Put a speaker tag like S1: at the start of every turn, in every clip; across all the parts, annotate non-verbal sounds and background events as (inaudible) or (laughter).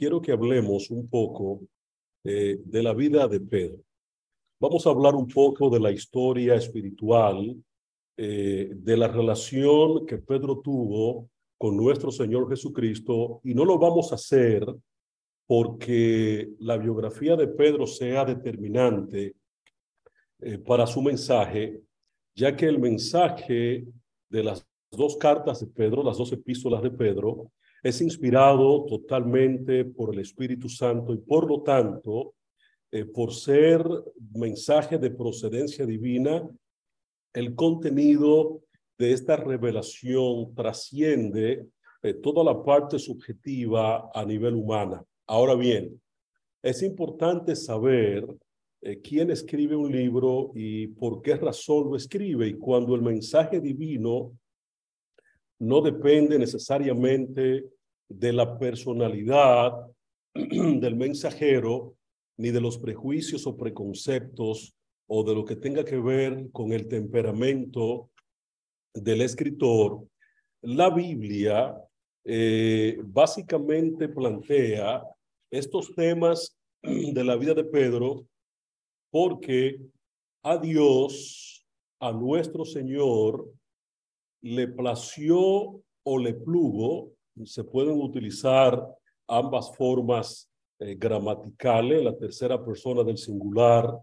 S1: quiero que hablemos un poco eh, de la vida de Pedro. Vamos a hablar un poco de la historia espiritual, eh, de la relación que Pedro tuvo con nuestro Señor Jesucristo, y no lo vamos a hacer porque la biografía de Pedro sea determinante eh, para su mensaje, ya que el mensaje de las dos cartas de Pedro, las dos epístolas de Pedro, es inspirado totalmente por el Espíritu Santo y por lo tanto, eh, por ser mensaje de procedencia divina, el contenido de esta revelación trasciende eh, toda la parte subjetiva a nivel humana. Ahora bien, es importante saber eh, quién escribe un libro y por qué razón lo escribe. Y cuando el mensaje divino no depende necesariamente de la personalidad (clears throat) del mensajero, ni de los prejuicios o preconceptos o de lo que tenga que ver con el temperamento del escritor, la Biblia eh, básicamente plantea estos temas (clears throat) de la vida de Pedro porque a Dios, a nuestro Señor, le plació o le plugo, se pueden utilizar ambas formas eh, gramaticales, la tercera persona del singular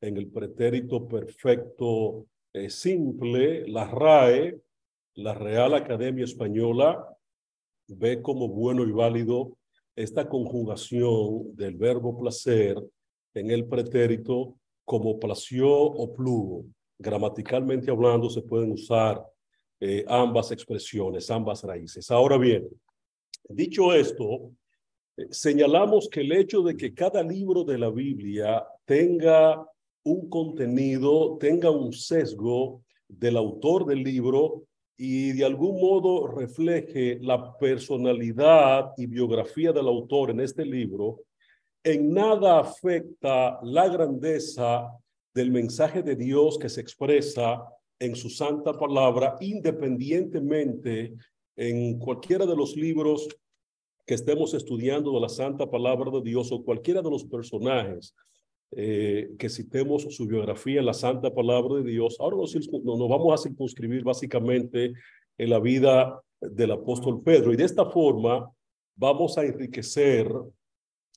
S1: en el pretérito perfecto eh, simple, la RAE, la Real Academia Española, ve como bueno y válido esta conjugación del verbo placer en el pretérito como plació o plugo. Gramaticalmente hablando, se pueden usar eh, ambas expresiones, ambas raíces. Ahora bien, dicho esto, eh, señalamos que el hecho de que cada libro de la Biblia tenga un contenido, tenga un sesgo del autor del libro y de algún modo refleje la personalidad y biografía del autor en este libro, en nada afecta la grandeza del mensaje de Dios que se expresa en su santa palabra, independientemente en cualquiera de los libros que estemos estudiando de la santa palabra de Dios o cualquiera de los personajes eh, que citemos su biografía en la santa palabra de Dios. Ahora nos, nos vamos a circunscribir básicamente en la vida del apóstol Pedro y de esta forma vamos a enriquecer,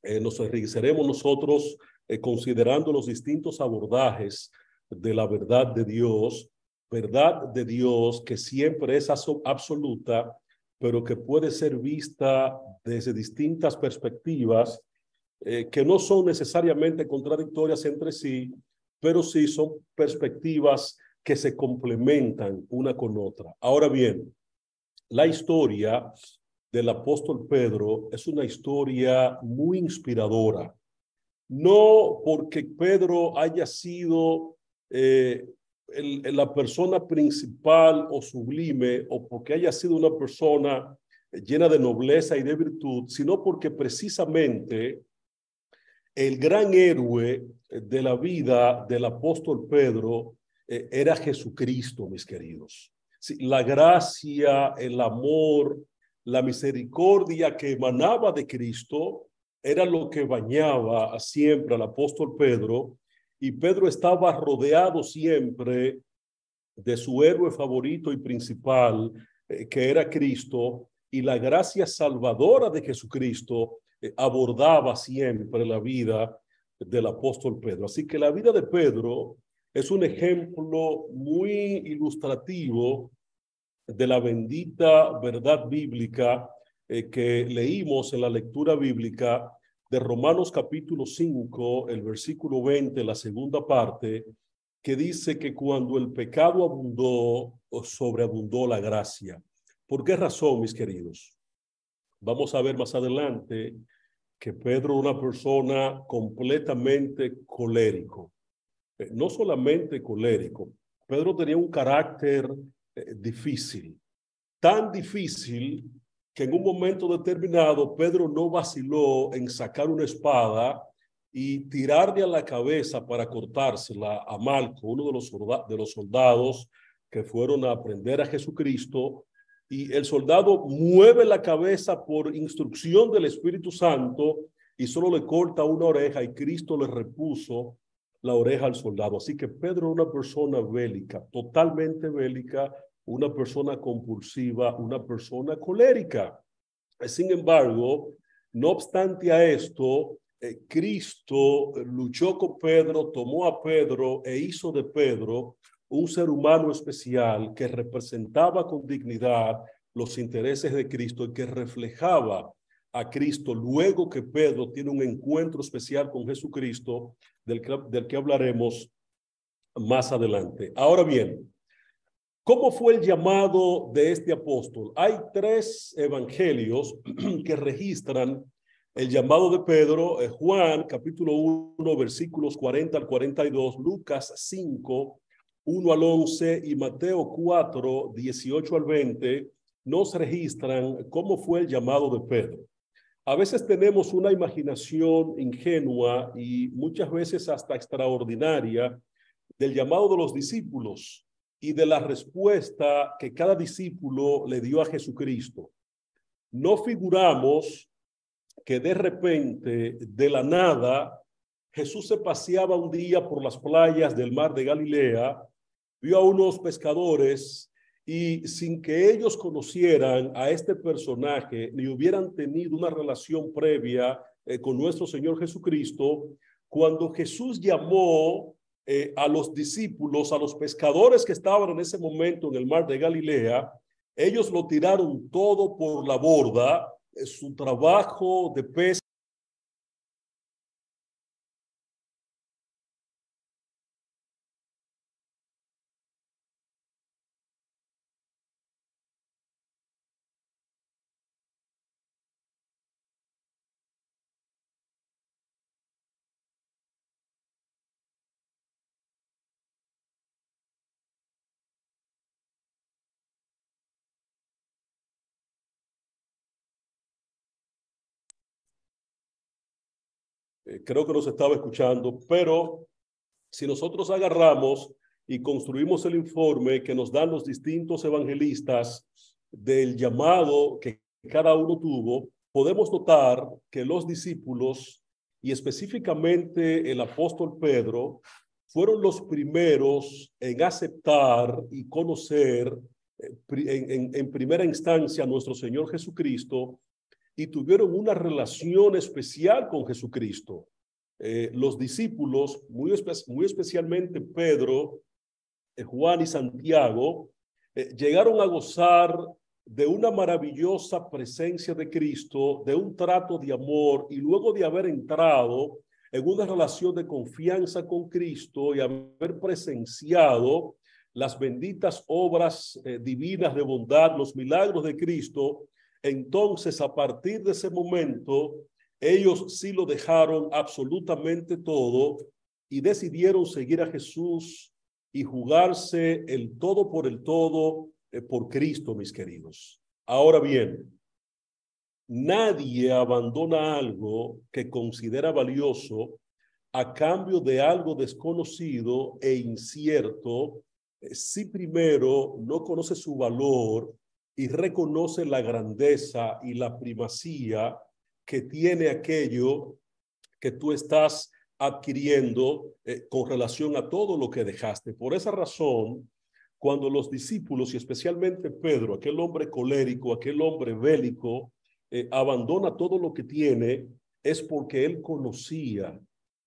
S1: eh, nos enriqueceremos nosotros eh, considerando los distintos abordajes de la verdad de Dios verdad de Dios que siempre es absoluta, pero que puede ser vista desde distintas perspectivas eh, que no son necesariamente contradictorias entre sí, pero sí son perspectivas que se complementan una con otra. Ahora bien, la historia del apóstol Pedro es una historia muy inspiradora. No porque Pedro haya sido eh, la persona principal o sublime o porque haya sido una persona llena de nobleza y de virtud, sino porque precisamente el gran héroe de la vida del apóstol Pedro eh, era Jesucristo, mis queridos. la gracia, el amor, la misericordia que emanaba de Cristo era lo que bañaba siempre al apóstol Pedro y Pedro estaba rodeado siempre de su héroe favorito y principal, eh, que era Cristo, y la gracia salvadora de Jesucristo eh, abordaba siempre la vida del apóstol Pedro. Así que la vida de Pedro es un ejemplo muy ilustrativo de la bendita verdad bíblica eh, que leímos en la lectura bíblica de Romanos capítulo 5, el versículo 20, la segunda parte, que dice que cuando el pecado abundó, sobreabundó la gracia. ¿Por qué razón, mis queridos? Vamos a ver más adelante que Pedro una persona completamente colérico. Eh, no solamente colérico, Pedro tenía un carácter eh, difícil, tan difícil que en un momento determinado Pedro no vaciló en sacar una espada y tirarle a la cabeza para cortársela a Malco, uno de los, de los soldados que fueron a aprender a Jesucristo y el soldado mueve la cabeza por instrucción del Espíritu Santo y solo le corta una oreja y Cristo le repuso la oreja al soldado. Así que Pedro una persona bélica, totalmente bélica, una persona compulsiva, una persona colérica. Sin embargo, no obstante a esto, eh, Cristo luchó con Pedro, tomó a Pedro e hizo de Pedro un ser humano especial que representaba con dignidad los intereses de Cristo y que reflejaba a Cristo luego que Pedro tiene un encuentro especial con Jesucristo del que, del que hablaremos más adelante. Ahora bien, ¿cómo fue el llamado de este apóstol? Hay tres evangelios (clears throat) que registran el llamado de Pedro, eh, Juan capítulo 1 versículos 40 al 42, Lucas 5, 1 al 11 y Mateo 4, 18 al 20 nos registran cómo fue el llamado de Pedro. A veces tenemos una imaginación ingenua y muchas veces hasta extraordinaria del llamado de los discípulos y de la respuesta que cada discípulo le dio a Jesucristo. No figuramos que de repente, de la nada, Jesús se paseaba un día por las playas del mar de Galilea, vio a unos pescadores y sin que ellos conocieran a este personaje ni hubieran tenido una relación previa eh, con nuestro Señor Jesucristo, cuando Jesús llamó eh, a los discípulos, a los pescadores que estaban en ese momento en el mar de Galilea, ellos lo tiraron todo por la borda, eh, su trabajo de pesca creo que nos estaba escuchando, pero si nosotros agarramos y construimos el informe que nos dan los distintos evangelistas del llamado que cada uno tuvo, podemos notar que los discípulos y específicamente el apóstol Pedro fueron los primeros en aceptar y conocer eh, en, en primera instancia a nuestro Señor Jesucristo y tuvieron una relación especial con Jesucristo. Eh, los discípulos, muy, especialmente Pedro, eh, Juan y Santiago, eh, llegaron a gozar de una maravillosa presencia de Cristo, de un trato de amor y luego de haber entrado en una relación de confianza con Cristo y haber presenciado las benditas obras divinas de bondad, los milagros de Cristo, entonces, a partir de ese momento, ellos sí lo dejaron absolutamente todo y decidieron seguir a Jesús y jugarse el todo por el todo eh, por Cristo, mis queridos. Ahora bien, nadie abandona algo que considera valioso a cambio de algo desconocido e incierto eh, si primero no conoce su valor y reconoce la grandeza y la primacía que tiene aquello que tú estás adquiriendo eh, con relación a todo lo que dejaste. Por esa razón, cuando los discípulos y especialmente Pedro, aquel hombre colérico, aquel hombre bélico, eh, abandona todo lo que tiene, es porque él conocía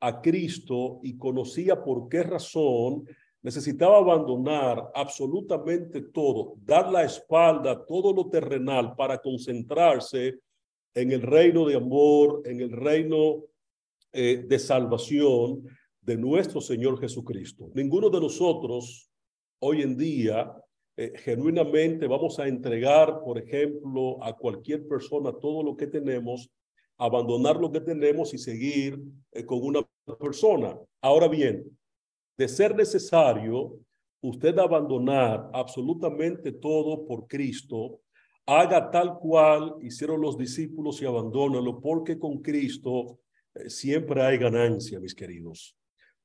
S1: a Cristo y conocía por qué razón necesitaba abandonar absolutamente todo, dar la espalda a todo lo terrenal para concentrarse en el reino de amor, en el reino eh, de salvación de nuestro Señor Jesucristo. Ninguno de nosotros hoy en día eh, genuinamente vamos a entregar, por ejemplo, a cualquier persona todo lo que tenemos, abandonar lo que tenemos y seguir eh, con una persona. Ahora bien, de ser necesario usted abandonar absolutamente todo por Cristo, haga tal cual hicieron los discípulos y abandónalo, porque con Cristo eh, siempre hay ganancia, mis queridos.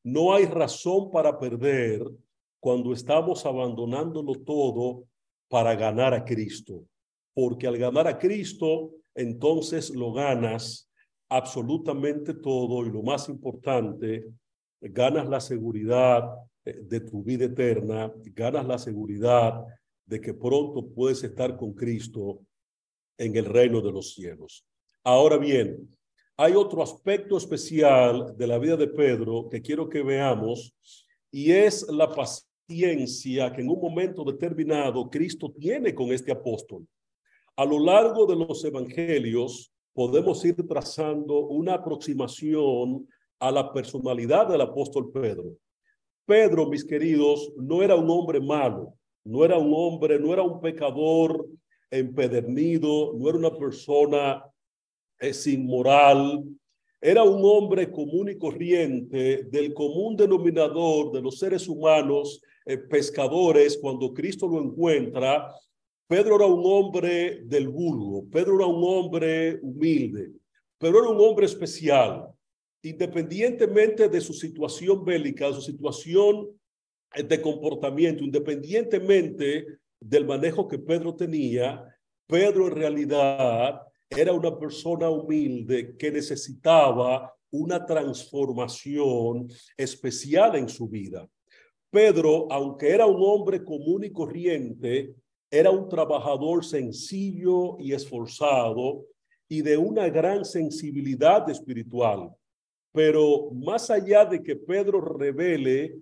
S1: No hay razón para perder cuando estamos abandonándolo todo para ganar a Cristo, porque al ganar a Cristo, entonces lo ganas absolutamente todo y lo más importante, ganas la seguridad eh, de tu vida eterna, ganas la seguridad de que pronto puedes estar con Cristo en el reino de los cielos. Ahora bien, hay otro aspecto especial de la vida de Pedro que quiero que veamos y es la paciencia que en un momento determinado Cristo tiene con este apóstol. A lo largo de los evangelios podemos ir trazando una aproximación a la personalidad del apóstol Pedro. Pedro, mis queridos, no era un hombre malo, no era un hombre, no era un pecador empedernido, no era una persona sin moral, era un hombre común y corriente del común denominador de los seres humanos, eh, pescadores, cuando Cristo lo encuentra, Pedro era un hombre del vulgo, Pedro era un hombre humilde, pero era un hombre especial, independientemente de su situación bélica, de su situación de comportamiento, independientemente del manejo que Pedro tenía, Pedro en realidad era una persona humilde que necesitaba una transformación especial en su vida. Pedro, aunque era un hombre común y corriente, era un trabajador sencillo y esforzado y de una gran sensibilidad espiritual. Pero más allá de que Pedro revele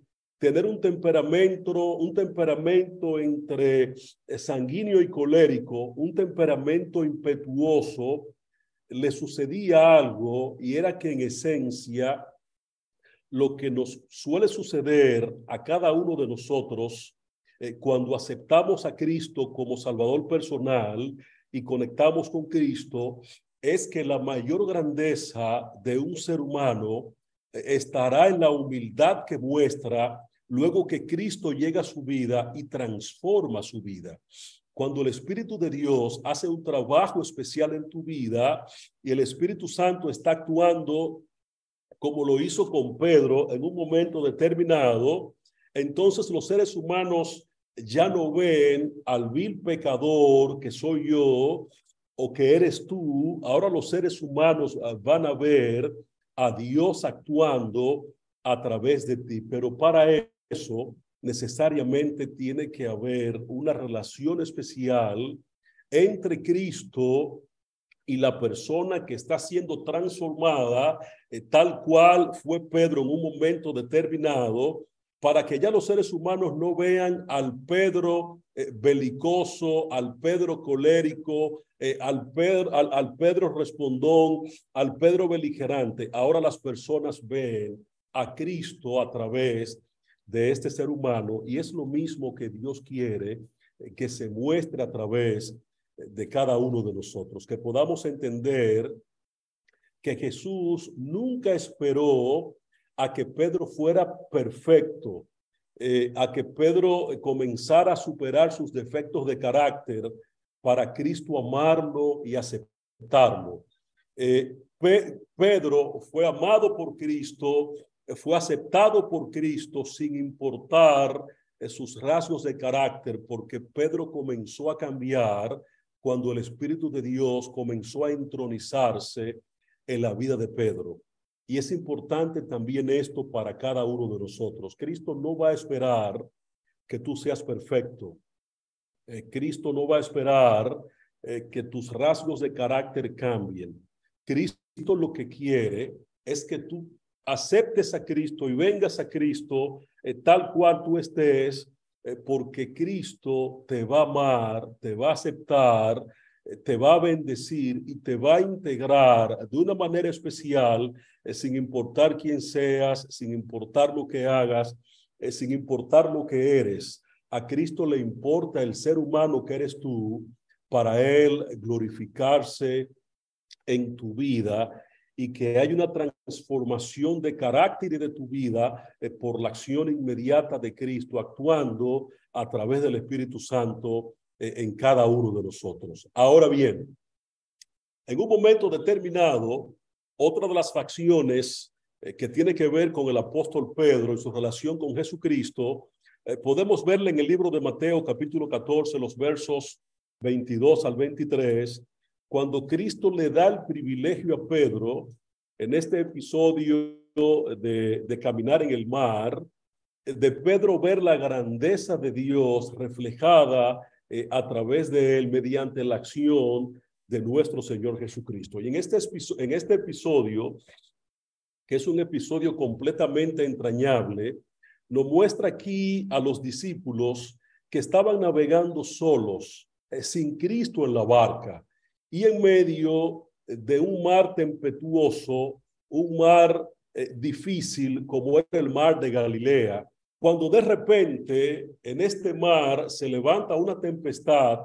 S1: tener un temperamento, un temperamento entre sanguíneo y colérico, un temperamento impetuoso, le sucedía algo y era que en esencia lo que nos suele suceder a cada uno de nosotros eh, cuando aceptamos a Cristo como Salvador personal y conectamos con Cristo es que la mayor grandeza de un ser humano eh, estará en la humildad que muestra luego que Cristo llega a su vida y transforma su vida. Cuando el Espíritu de Dios hace un trabajo especial en tu vida y el Espíritu Santo está actuando como lo hizo con Pedro en un momento determinado, entonces los seres humanos ya no ven al vil pecador que soy yo o que eres tú. Ahora los seres humanos van a ver a Dios actuando a través de ti. Pero para necesariamente tiene que haber una relación especial entre Cristo y la persona que está siendo transformada, eh, tal cual fue Pedro en un momento determinado, para que ya los seres humanos no vean al Pedro eh, belicoso, al Pedro colérico, eh, al, Pedro, al, al Pedro respondón, al Pedro beligerante. Ahora las personas ven a Cristo a través de este ser humano y es lo mismo que Dios quiere eh, que se muestre a través de cada uno de nosotros, que podamos entender que Jesús nunca esperó a que Pedro fuera perfecto, eh, a que Pedro comenzara a superar sus defectos de carácter para Cristo amarlo y aceptarlo. Eh, Pedro fue amado por Cristo fue aceptado por Cristo sin importar sus rasgos de carácter, porque Pedro comenzó a cambiar cuando el Espíritu de Dios comenzó a entronizarse en la vida de Pedro. Y es importante también esto para cada uno de nosotros. Cristo no va a esperar que tú seas perfecto. Eh, Cristo no va a esperar eh, que tus rasgos de carácter cambien. Cristo lo que quiere es que tú aceptes a Cristo y vengas a Cristo eh, tal cual tú estés, eh, porque Cristo te va a amar, te va a aceptar, eh, te va a bendecir y te va a integrar de una manera especial, sin importar quién seas, sin importar lo que hagas, sin importar lo que eres. A Cristo le importa el ser humano que eres tú para Él glorificarse en tu vida y que hay una transformación de carácter y de tu vida eh, por la acción inmediata de Cristo actuando a través del Espíritu Santo eh, en cada uno de nosotros. Ahora bien, en un momento determinado, otra de las facciones eh, que tiene que ver con el apóstol Pedro y su relación con Jesucristo podemos verle en el libro de Mateo capítulo 14, los versos 22 al 23, cuando Cristo le da el privilegio a Pedro en este episodio de, caminar en el mar, de Pedro ver la grandeza de Dios reflejada eh, a través de él mediante la acción de nuestro Señor Jesucristo. Y en este, en este episodio, que es un episodio completamente entrañable, nos muestra aquí a los discípulos que estaban navegando solos, eh, sin Cristo en la barca, y en medio de un mar tempestuoso, un mar eh, difícil como es el mar de Galilea, cuando de repente en este mar se levanta una tempestad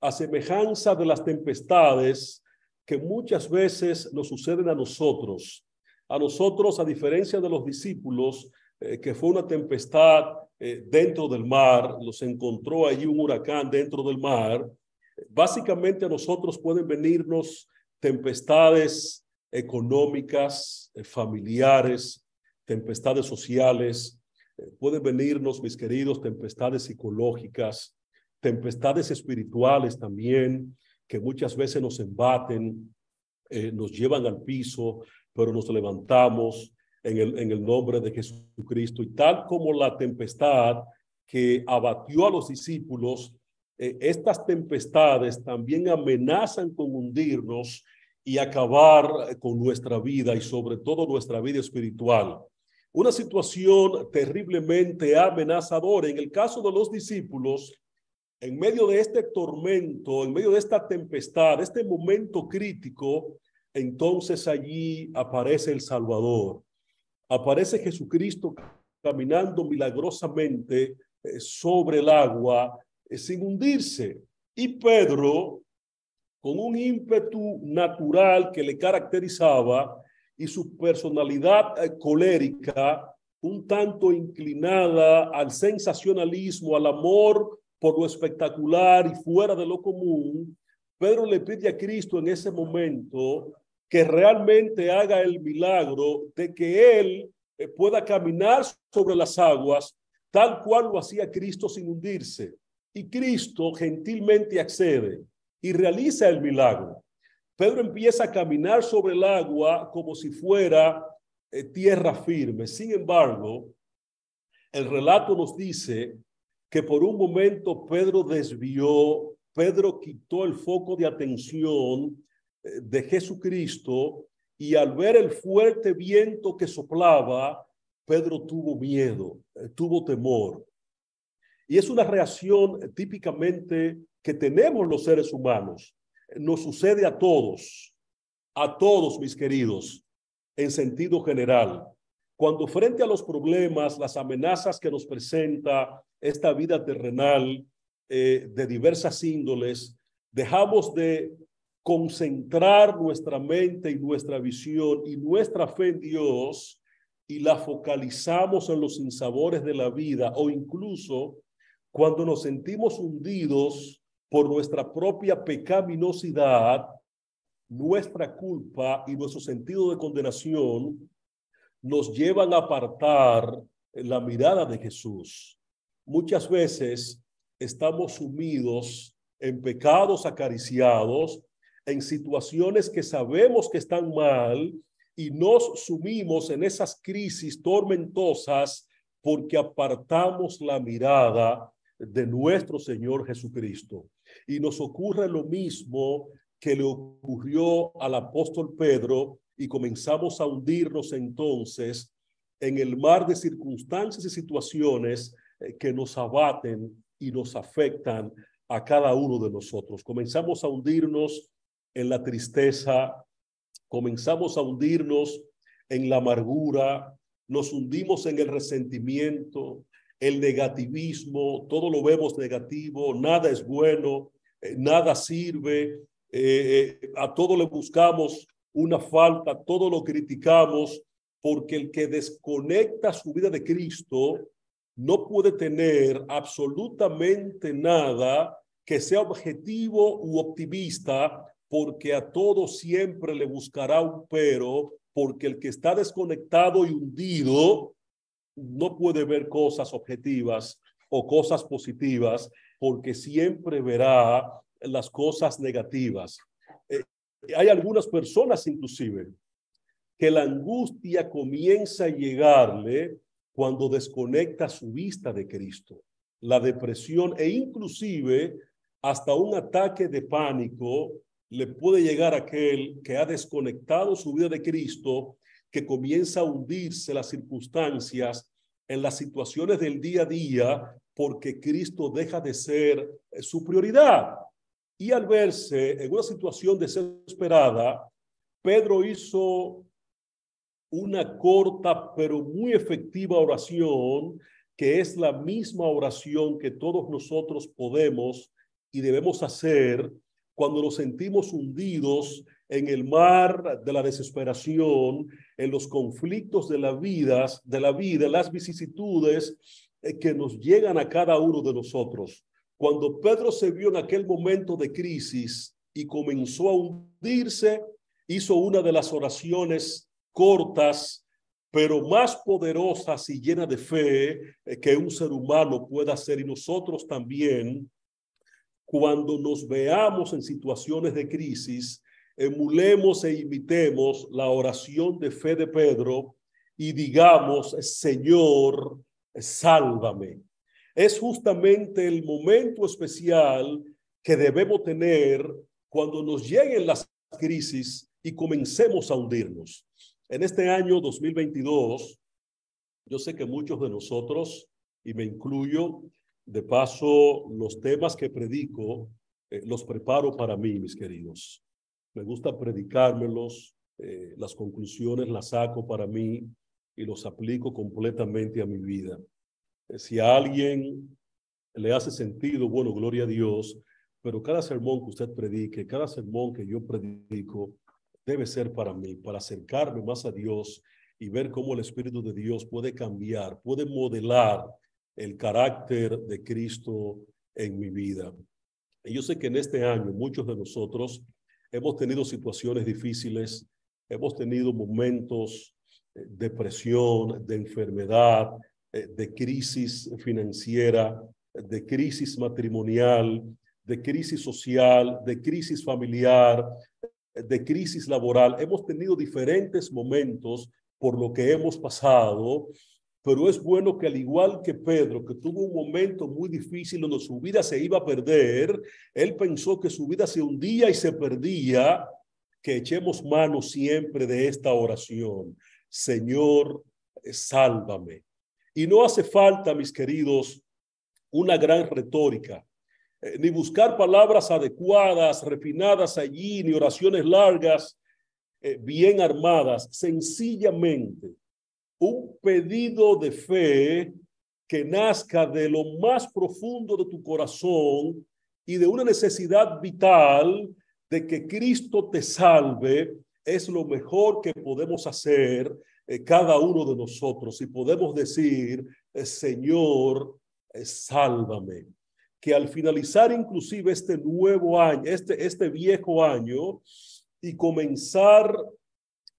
S1: a semejanza de las tempestades que muchas veces nos suceden a nosotros. A nosotros, a diferencia de los discípulos, eh, que fue una tempestad eh, dentro del mar, los encontró allí un huracán dentro del mar. Básicamente a nosotros pueden venirnos tempestades económicas, eh, familiares, tempestades sociales, pueden venirnos, mis queridos, tempestades psicológicas, tempestades espirituales también, que muchas veces nos embaten, eh, nos llevan al piso, pero nos levantamos en el, en el nombre de Jesucristo. Y tal como la tempestad que abatió a los discípulos, eh, estas tempestades también amenazan con hundirnos y acabar con nuestra vida y sobre todo nuestra vida espiritual. Una situación terriblemente amenazadora. En el caso de los discípulos, en medio de este tormento, en medio de esta tempestad, este momento crítico, entonces allí aparece el Salvador. Aparece Jesucristo caminando milagrosamente eh, sobre el agua eh, sin hundirse. Y Pedro, con un ímpetu natural que le caracterizaba, y su personalidad eh, colérica, un tanto inclinada al sensacionalismo, al amor por lo espectacular y fuera de lo común, Pedro le pide a Cristo en ese momento que realmente haga el milagro de que él eh, pueda caminar sobre las aguas tal cual lo hacía Cristo sin hundirse. Y Cristo gentilmente accede y realiza el milagro. Pedro empieza a caminar sobre el agua como si fuera eh, tierra firme. Sin embargo, el relato nos dice que por un momento Pedro desvió, Pedro quitó el foco de atención eh, de Jesucristo y al ver el fuerte viento que soplaba, Pedro tuvo miedo, eh, tuvo temor. Y es una reacción típicamente que tenemos los seres humanos nos sucede a todos, a todos mis queridos, en sentido general. Cuando frente a los problemas, las amenazas que nos presenta esta vida terrenal eh, de diversas índoles, dejamos de concentrar nuestra mente y nuestra visión y nuestra fe en Dios y la focalizamos en los insabores de la vida o incluso cuando nos sentimos hundidos por nuestra propia pecaminosidad, nuestra culpa y nuestro sentido de condenación nos llevan a apartar la mirada de Jesús. Muchas veces estamos sumidos en pecados acariciados, en situaciones que sabemos que están mal y nos sumimos en esas crisis tormentosas porque apartamos la mirada de nuestro Señor Jesucristo. Y nos ocurre lo mismo que le ocurrió al apóstol Pedro y comenzamos a hundirnos entonces en el mar de circunstancias y situaciones eh, que nos abaten y nos afectan a cada uno de nosotros. Comenzamos a hundirnos en la tristeza, comenzamos a hundirnos en la amargura, nos hundimos en el resentimiento, el negativismo, todo lo vemos negativo, nada es bueno, eh, nada sirve, eh, eh, a todo le buscamos una falta, todo lo criticamos, porque el que desconecta su vida de Cristo no puede tener absolutamente nada que sea objetivo u optimista, porque a todo siempre le buscará un pero, porque el que está desconectado y hundido no puede ver cosas objetivas o cosas positivas, porque siempre verá las cosas negativas. Eh, hay algunas personas inclusive que la angustia comienza a llegarle cuando desconecta su vista de Cristo. La depresión e inclusive hasta un ataque de pánico le puede llegar a aquel que ha desconectado su vida de Cristo, que comienza a hundirse las circunstancias en las situaciones del día a día porque Cristo deja de ser eh, su prioridad. Y al verse en una situación desesperada, Pedro hizo una corta pero muy efectiva oración, que es la misma oración que todos nosotros podemos y debemos hacer cuando nos sentimos hundidos en el mar de la desesperación, en los conflictos de la vida, de la vida, las vicisitudes eh, que nos llegan a cada uno de nosotros. Cuando Pedro se vio en aquel momento de crisis y comenzó a hundirse, hizo una de las oraciones cortas, pero más poderosas y llenas de fe eh, que un ser humano pueda hacer y nosotros también cuando nos veamos en situaciones de crisis, emulemos e imitemos la oración de fe de Pedro y digamos, Señor, sálvame. Es justamente el momento especial que debemos tener cuando nos lleguen las crisis y comencemos a hundirnos. En este año 2022, yo sé que muchos de nosotros, y me incluyo, de paso, los temas que predico eh, los preparo para mí, mis queridos. Me gusta predicármelos, eh, las conclusiones las saco para mí y los aplico completamente a mi vida. Eh, si a alguien le hace sentido, bueno, gloria a Dios, pero cada sermón que usted predique, cada sermón que yo predico, debe ser para mí, para acercarme más a Dios y ver cómo el Espíritu de Dios puede cambiar, puede modelar el carácter de Cristo en mi vida. Y yo sé que en este año muchos de nosotros hemos tenido situaciones difíciles, hemos tenido momentos de presión, de enfermedad, eh, de crisis financiera, de crisis matrimonial, de crisis social, de crisis familiar, de crisis laboral. Hemos tenido diferentes momentos por lo que hemos pasado pero es bueno que al igual que Pedro, que tuvo un momento muy difícil donde su vida se iba a perder, él pensó que su vida se hundía y se perdía, que echemos mano siempre de esta oración. Señor, sálvame. Y no hace falta, mis queridos, una gran retórica, eh, ni buscar palabras adecuadas, refinadas allí, ni oraciones largas, eh, bien armadas. Sencillamente, un pedido de fe que nazca de lo más profundo de tu corazón y de una necesidad vital de que Cristo te salve, es lo mejor que podemos hacer eh, cada uno de nosotros. Y podemos decir, eh, Señor, eh, sálvame. Que al finalizar inclusive este nuevo año, este, este viejo año, y comenzar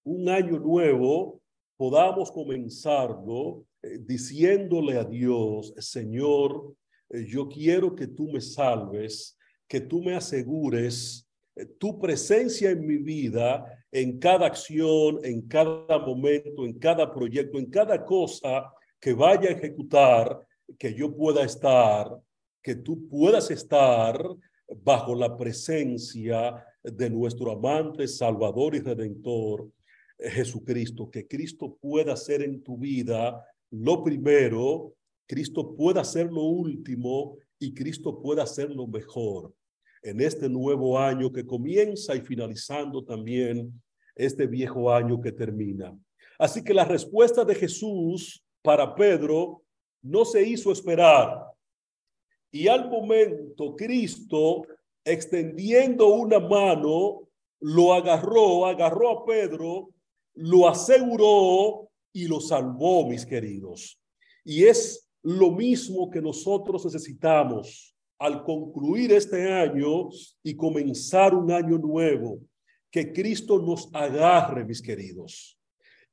S1: un año nuevo, podamos comenzarlo eh, diciéndole a Dios, Señor, eh, yo quiero que tú me salves, que tú me asegures eh, tu presencia en mi vida, en cada acción, en cada momento, en cada proyecto, en cada cosa que vaya a ejecutar, que yo pueda estar, que tú puedas estar bajo la presencia de nuestro amante, Salvador y Redentor, Jesucristo, que Cristo pueda ser en tu vida lo primero, Cristo pueda ser lo último y Cristo pueda ser lo mejor en este nuevo año que comienza y finalizando también este viejo año que termina. Así que la respuesta de Jesús para Pedro no se hizo esperar. Y al momento Cristo, extendiendo una mano, lo agarró, agarró a Pedro lo aseguró y lo salvó, mis queridos. Y es lo mismo que nosotros necesitamos al concluir este año y comenzar un año nuevo. Que Cristo nos agarre, mis queridos.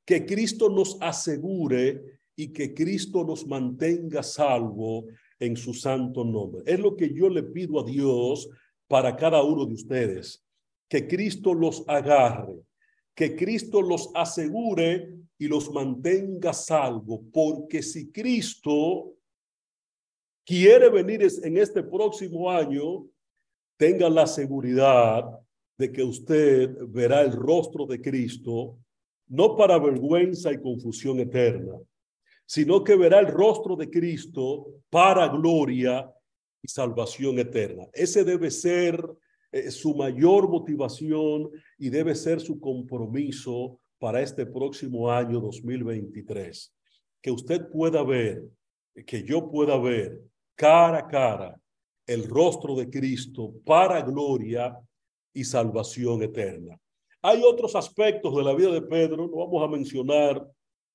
S1: Que Cristo nos asegure y que Cristo nos mantenga salvo en su santo nombre. Es lo que yo le pido a Dios para cada uno de ustedes, que Cristo los agarre, que Cristo los asegure y los mantenga salvo, porque si Cristo quiere venir en este próximo año, tenga la seguridad de que usted verá el rostro de Cristo, no para vergüenza y confusión eterna, sino que verá el rostro de Cristo para gloria y salvación eterna. Ese debe ser eh, su mayor motivación y debe ser su compromiso para este próximo año 2023. Que usted pueda ver, que yo pueda ver cara a cara el rostro de Cristo para gloria y salvación eterna. Hay otros aspectos de la vida de Pedro, no vamos a mencionar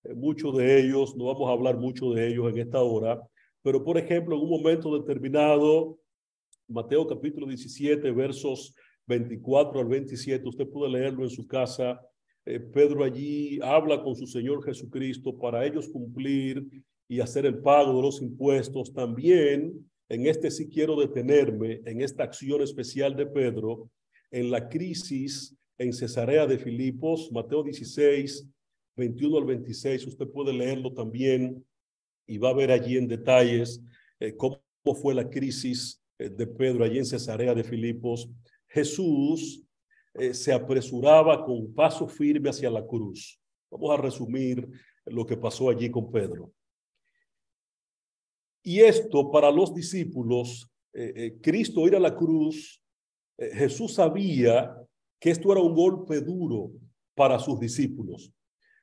S1: eh, muchos de ellos, no vamos a hablar mucho de ellos en esta hora, pero por ejemplo, en un momento determinado, Mateo capítulo 17, versos 24 al 27, usted puede leerlo en su casa. Eh, Pedro allí habla con su Señor Jesucristo para ellos cumplir y hacer el pago de los impuestos. También en este sí quiero detenerme, en esta acción especial de Pedro, en la crisis en Cesarea de Filipos, Mateo 16, 21 al 26, usted puede leerlo también y va a ver allí en detalles eh, cómo fue la crisis de Pedro allí en Cesarea de Filipos. Jesús eh, se apresuraba con paso firme hacia la cruz. Vamos a resumir lo que pasó allí con Pedro. Y esto para los discípulos, Cristo ir a la cruz, Jesús sabía que esto era un golpe duro para sus discípulos.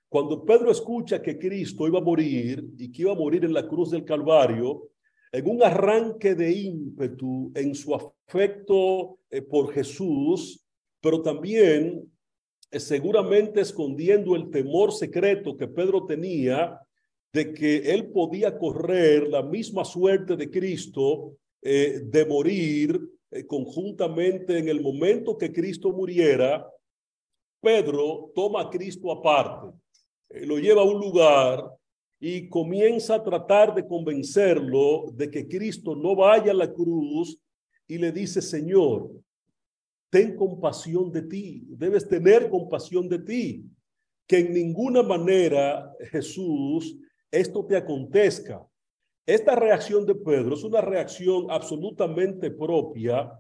S1: Cuando Pedro escucha que Cristo iba a morir y que iba a morir en la cruz del Calvario, en un arranque de ímpetu en su afecto eh, por Jesús, pero también eh, seguramente escondiendo el temor secreto que Pedro tenía de que él podía correr la misma suerte de Cristo eh, de morir conjuntamente en el momento que Cristo muriera, Pedro toma a Cristo aparte lo lleva a un lugar y comienza a tratar de convencerlo de que Cristo no vaya a la cruz y le dice, Señor, ten compasión de ti, debes tener compasión de ti, que en ninguna manera, Jesús, esto te acontezca. Esta reacción de Pedro es una reacción absolutamente propia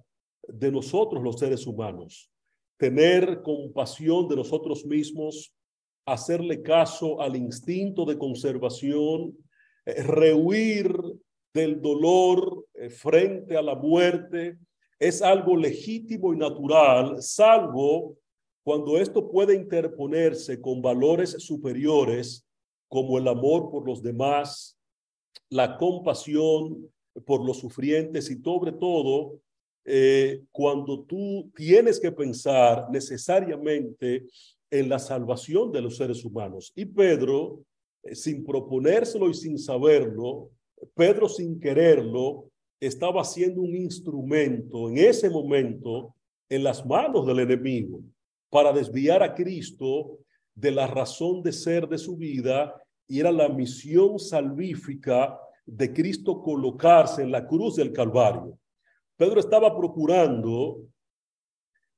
S1: de nosotros los seres humanos. Tener compasión de nosotros mismos, hacerle caso al instinto de conservación, eh, rehuir del dolor eh, frente a la muerte, es algo legítimo y natural, salvo cuando esto puede interponerse con valores superiores como el amor por los demás, la compasión por los sufrientes y sobre todo eh, cuando tú tienes que pensar necesariamente en la salvación de los seres humanos. Y Pedro, eh, sin proponérselo y sin saberlo, Pedro sin quererlo, estaba siendo un instrumento en ese momento en las manos del enemigo para desviar a Cristo de la razón de ser de su vida y era la misión salvífica de Cristo colocarse en la cruz del Calvario. Pedro estaba procurando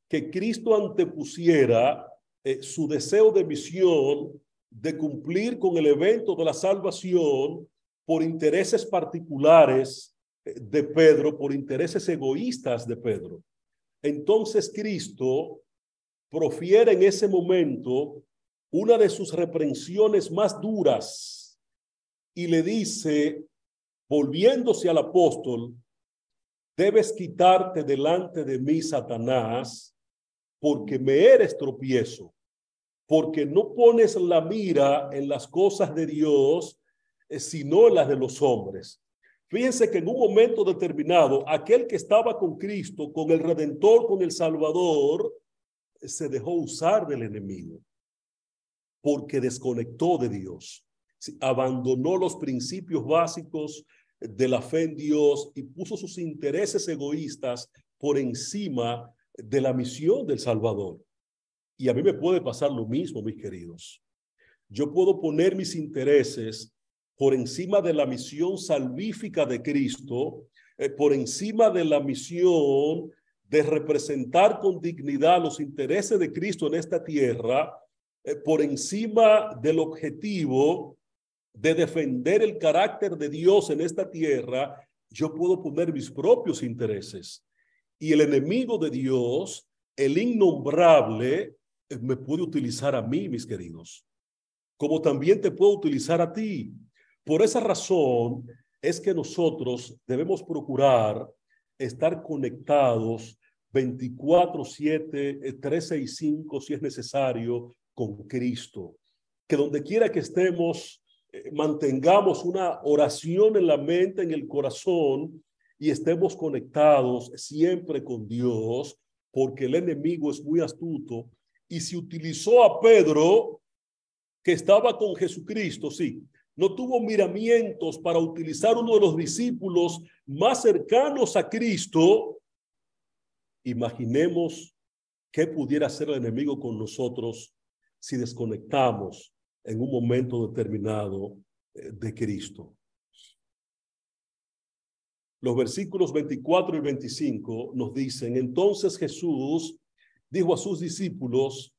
S1: que Cristo antepusiera eh, su deseo de misión de cumplir con el evento de la salvación por intereses particulares eh, de Pedro, por intereses egoístas de Pedro. Entonces Cristo profiere en ese momento una de sus reprensiones más duras y le dice, volviéndose al apóstol, debes quitarte delante de mí, Satanás, porque me eres tropiezo, porque no pones la mira en las cosas de Dios, eh, sino en las de los hombres. Fíjense que en un momento determinado, aquel que estaba con Cristo, con el Redentor, con el Salvador, se dejó usar del enemigo, porque desconectó de Dios, abandonó los principios básicos de la fe en Dios y puso sus intereses egoístas por encima de la misión del Salvador. Y a mí me puede pasar lo mismo, mis queridos. Yo puedo poner mis intereses por encima de la misión salvífica de Cristo, eh, por encima de la misión de representar con dignidad los intereses de Cristo en esta tierra, eh, por encima del objetivo de defender el carácter de Dios en esta tierra, yo puedo poner mis propios intereses. Y el enemigo de Dios, el innombrable, eh, me puede utilizar a mí, mis queridos, como también te puedo utilizar a ti. Por esa razón es que nosotros debemos procurar estar conectados 24, 7, 365 si es necesario con Cristo. Que donde quiera que estemos, eh, mantengamos una oración en la mente, en el corazón y estemos conectados siempre con Dios, porque el enemigo es muy astuto. Y si utilizó a Pedro, que estaba con Jesucristo, sí, no tuvo miramientos para utilizar uno de los discípulos más cercanos a Cristo, imaginemos qué pudiera hacer el enemigo con nosotros si desconectamos en un momento determinado eh, de Cristo. Los versículos 24 y 25 nos dicen, entonces Jesús dijo a sus discípulos,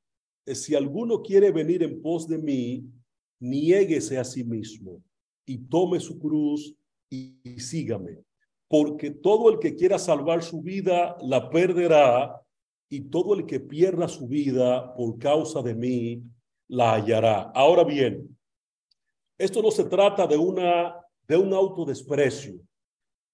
S1: eh, si alguno quiere venir en pos de mí, niéguese a sí mismo y tome su cruz y, sígame. Porque todo el que quiera salvar su vida la perderá y todo el que pierda su vida por causa de mí la hallará. Ahora bien, esto no se trata de una de un autodesprecio,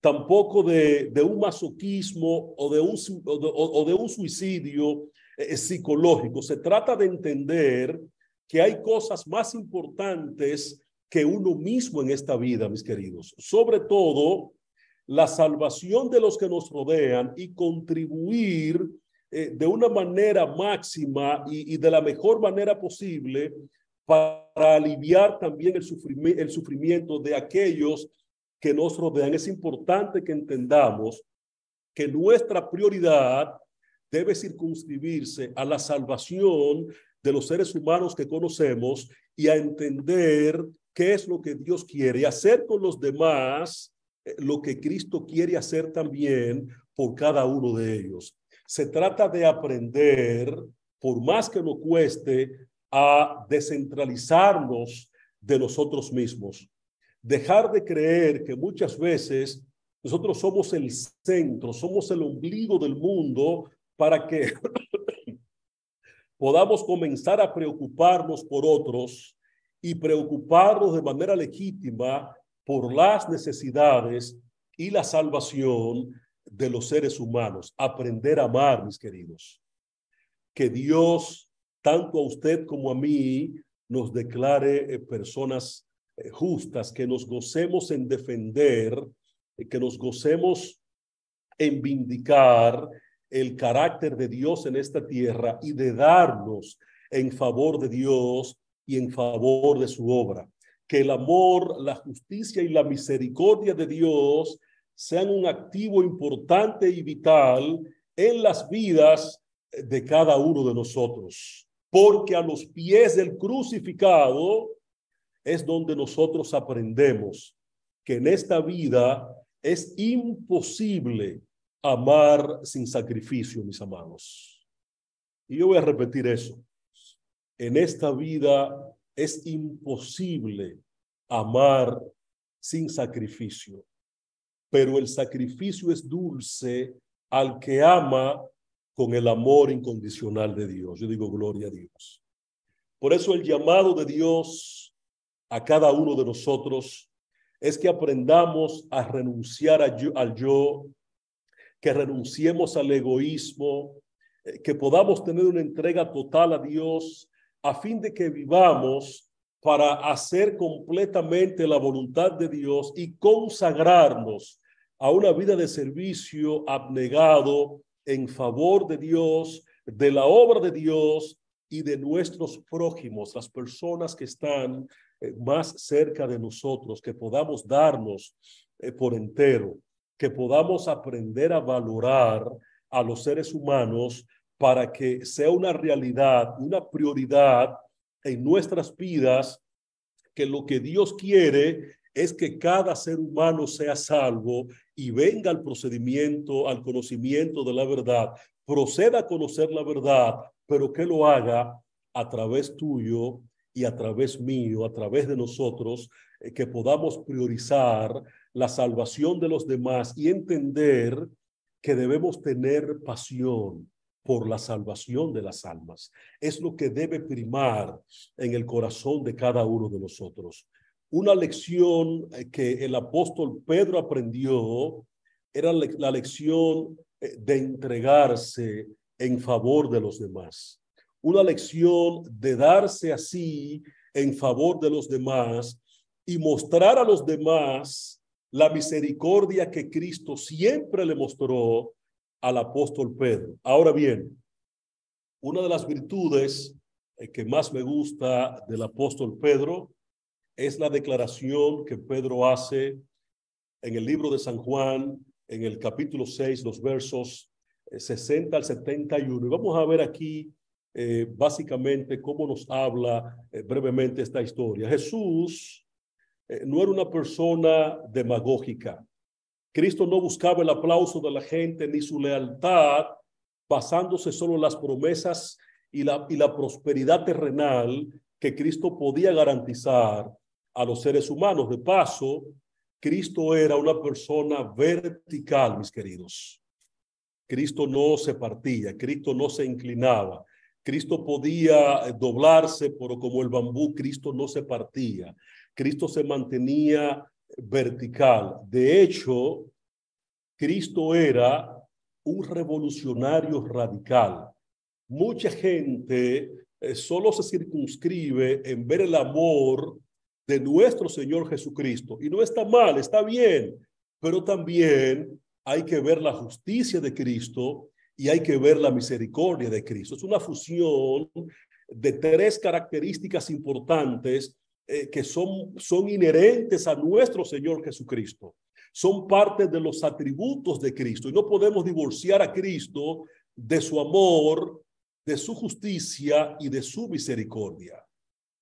S1: tampoco de, un masoquismo o de un, suicidio eh, psicológico. Se trata de entender que hay cosas más importantes que uno mismo en esta vida, mis queridos. Sobre todo, la salvación de los que nos rodean y contribuir eh, de una manera máxima y, de la mejor manera posible para aliviar también el, el sufrimiento de aquellos que nos rodean. Es importante que entendamos que nuestra prioridad debe circunscribirse a la salvación de los seres humanos que conocemos y a entender qué es lo que Dios quiere hacer con los demás eh, lo que Cristo quiere hacer también por cada uno de ellos. Se trata de aprender, por más que nos cueste, a descentralizarnos de nosotros mismos. Dejar de creer que muchas veces nosotros somos el centro, somos el ombligo del mundo para que (coughs) podamos comenzar a preocuparnos por otros y preocuparnos de manera legítima por las necesidades y la salvación de los seres humanos. Aprender a amar, mis queridos. Que Dios, tanto a usted como a mí, nos declare eh, personas justas, que nos gocemos en defender, eh, que nos gocemos en vindicar el carácter de Dios en esta tierra y de darnos en favor de Dios y en favor de su obra. Que el amor, la justicia y la misericordia de Dios sean un activo importante y vital en las vidas de cada uno de nosotros. Porque a los pies del crucificado es donde nosotros aprendemos que en esta vida es imposible amar sin sacrificio, mis amados. Y yo voy a repetir eso. En esta vida es imposible amar sin sacrificio, pero el sacrificio es dulce al que ama con el amor incondicional de Dios. Yo digo gloria a Dios. Por eso el llamado de Dios a cada uno de nosotros es que aprendamos a renunciar al yo que renunciemos al egoísmo, eh, que podamos tener una entrega total a Dios a fin de que vivamos para hacer completamente la voluntad de Dios y consagrarnos a una vida de servicio abnegado en favor de Dios, de la obra de Dios y de nuestros prójimos, las personas que están más cerca de nosotros, que podamos darnos eh, por entero que podamos aprender a valorar a los seres humanos para que sea una realidad, una prioridad en nuestras vidas, que lo que Dios quiere es que cada ser humano sea salvo y venga al procedimiento, al conocimiento de la verdad, proceda a conocer la verdad, pero que lo haga a través tuyo y a través mío, a través de nosotros, eh, que podamos priorizar la salvación de los demás y entender que debemos tener pasión por la salvación de las almas. Es lo que debe primar en el corazón de cada uno de nosotros. Una lección eh, que el apóstol Pedro aprendió era la lección eh, de entregarse en favor de los demás. Una lección de darse así en favor de los demás y mostrar a los demás la misericordia que Cristo siempre le mostró al apóstol Pedro. Ahora bien, una de las virtudes eh, que más me gusta del apóstol Pedro es la declaración que Pedro hace en el libro de San Juan, en el capítulo 6, los versos 60 eh, al 71. Y vamos a ver aquí eh, básicamente cómo nos habla brevemente esta historia. Jesús eh, no era una persona demagógica. Cristo no buscaba el aplauso de la gente ni su lealtad basándose solo en las promesas y la, y la prosperidad terrenal que Cristo podía garantizar a los seres humanos. De paso, Cristo era una persona vertical, mis queridos. Cristo no se partía, Cristo no se inclinaba. Cristo podía doblarse, pero como el bambú, Cristo no se partía. Cristo se mantenía vertical. De hecho, Cristo era un revolucionario radical. Mucha gente eh, solo se circunscribe en ver el amor de nuestro Señor Jesucristo. Y no está mal, está bien, pero también hay que ver la justicia de Cristo y hay que ver la misericordia de Cristo. Es una fusión de tres características importantes eh, que son, son inherentes a nuestro Señor Jesucristo. Son parte de los atributos de Cristo y no podemos divorciar a Cristo de su amor, de su justicia y de su misericordia.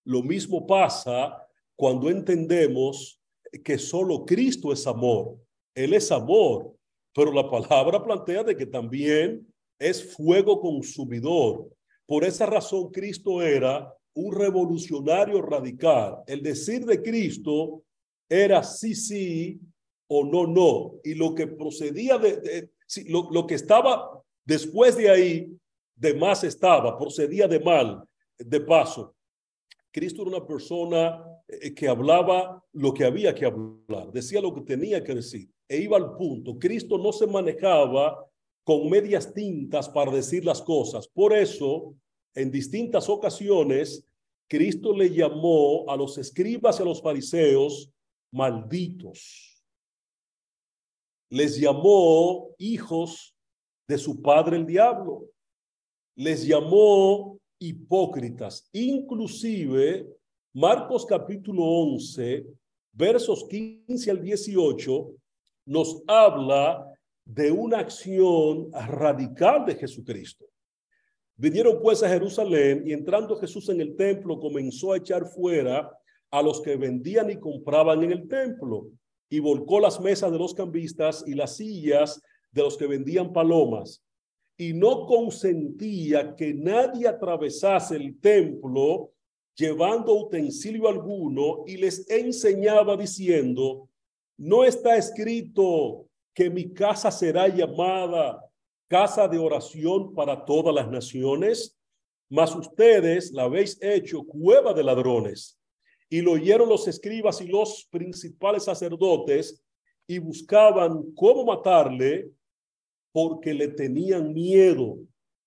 S1: Lo mismo pasa cuando entendemos que solo Cristo es amor. Él es amor, pero la palabra plantea de que también es fuego consumidor. Por esa razón Cristo era un revolucionario radical. El decir de Cristo era sí, sí o no, no. Y lo que procedía de, lo, lo, que estaba después de ahí, de más estaba, procedía de mal, de paso. Cristo era una persona eh, que hablaba lo que había que hablar, decía lo que tenía que decir e iba al punto. Cristo no se manejaba con medias tintas para decir las cosas. Por eso, en distintas ocasiones, Cristo le llamó a los escribas y a los fariseos malditos. Les llamó hijos de su padre el diablo. Les llamó hipócritas. Inclusive, Marcos capítulo 11, versos 15 al 18, nos habla de una acción radical de Jesucristo. Vinieron pues a Jerusalén y entrando Jesús en el templo comenzó a echar fuera a los que vendían y compraban en el templo y volcó las mesas de los cambistas y las sillas de los que vendían palomas y no consentía que nadie atravesase el templo llevando utensilio alguno y les enseñaba diciendo, no está escrito que mi casa será llamada casa de oración para todas las naciones, mas ustedes la habéis hecho cueva de ladrones. Y lo oyeron los escribas y los principales sacerdotes y buscaban cómo matarle porque le tenían miedo,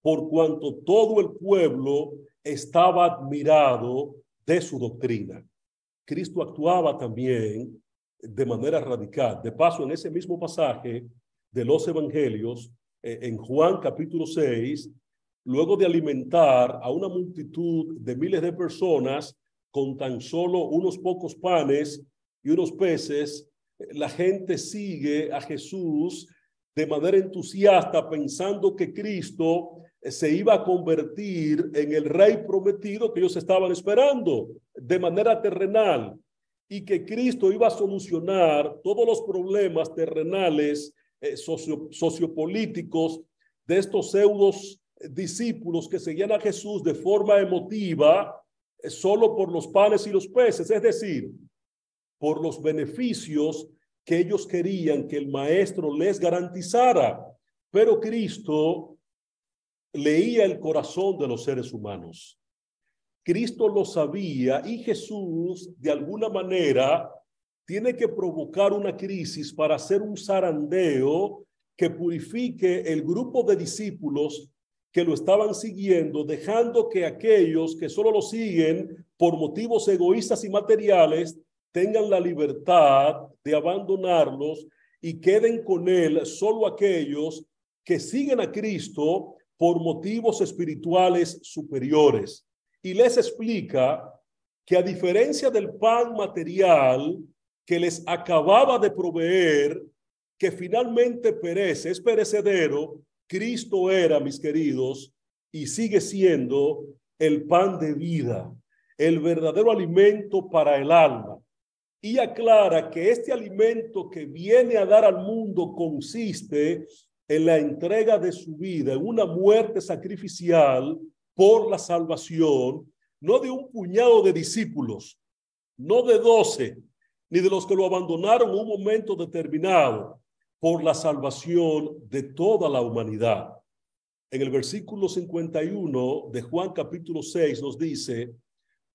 S1: por cuanto todo el pueblo estaba admirado de su doctrina. Cristo actuaba también de manera radical. De paso, en ese mismo pasaje de los evangelios, eh, en Juan capítulo 6, luego de alimentar a una multitud de miles de personas con tan solo unos pocos panes y unos peces, la gente sigue a Jesús de manera entusiasta pensando que Cristo eh, se iba a convertir en el rey prometido que ellos estaban esperando de manera terrenal. Y que Cristo iba a solucionar todos los problemas terrenales, eh, sociopolíticos de estos pseudos discípulos que seguían a Jesús de forma emotiva eh, solo por los panes y los peces, es decir, por los beneficios que ellos querían que el maestro les garantizara. Pero Cristo leía el corazón de los seres humanos. Cristo lo sabía y Jesús, de alguna manera, tiene que provocar una crisis para hacer un zarandeo que purifique el grupo de discípulos que lo estaban siguiendo, dejando que aquellos que solo lo siguen por motivos egoístas y materiales tengan la libertad de abandonarlos y queden con él solo aquellos que siguen a Cristo por motivos espirituales superiores. Y les explica que a diferencia del pan material que les acababa de proveer, que finalmente perece, es perecedero, Cristo era, mis queridos, y sigue siendo el pan de vida, el verdadero alimento para el alma. Y aclara que este alimento que viene a dar al mundo consiste en la entrega de su vida, en una muerte sacrificial por la salvación, no de un puñado de discípulos, no de doce, ni de los que lo abandonaron un momento determinado, por la salvación de toda la humanidad. En el versículo 51 de Juan capítulo 6 nos dice,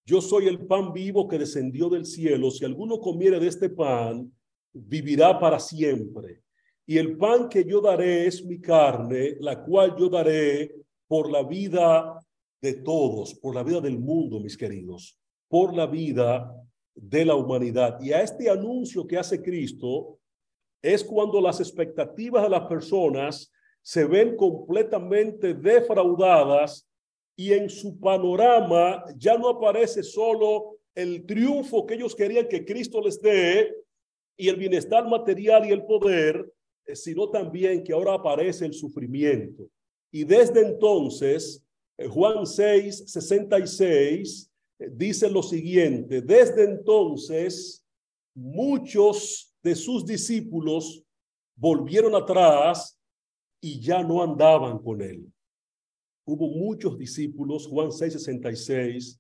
S1: yo soy el pan vivo que descendió del cielo, si alguno comiere de este pan, vivirá para siempre. Y el pan que yo daré es mi carne, la cual yo daré por la vida de todos, por la vida del mundo, mis queridos, por la vida de la humanidad. Y a este anuncio que hace Cristo, es cuando las expectativas de las personas se ven completamente defraudadas y en su panorama ya no aparece solo el triunfo que ellos querían que Cristo les dé y el bienestar material y el poder, eh, sino también que ahora aparece el sufrimiento. Y desde entonces, Juan 6, 66 eh, dice lo siguiente, desde entonces muchos de sus discípulos volvieron atrás y ya no andaban con él. Hubo muchos discípulos, Juan 6:66,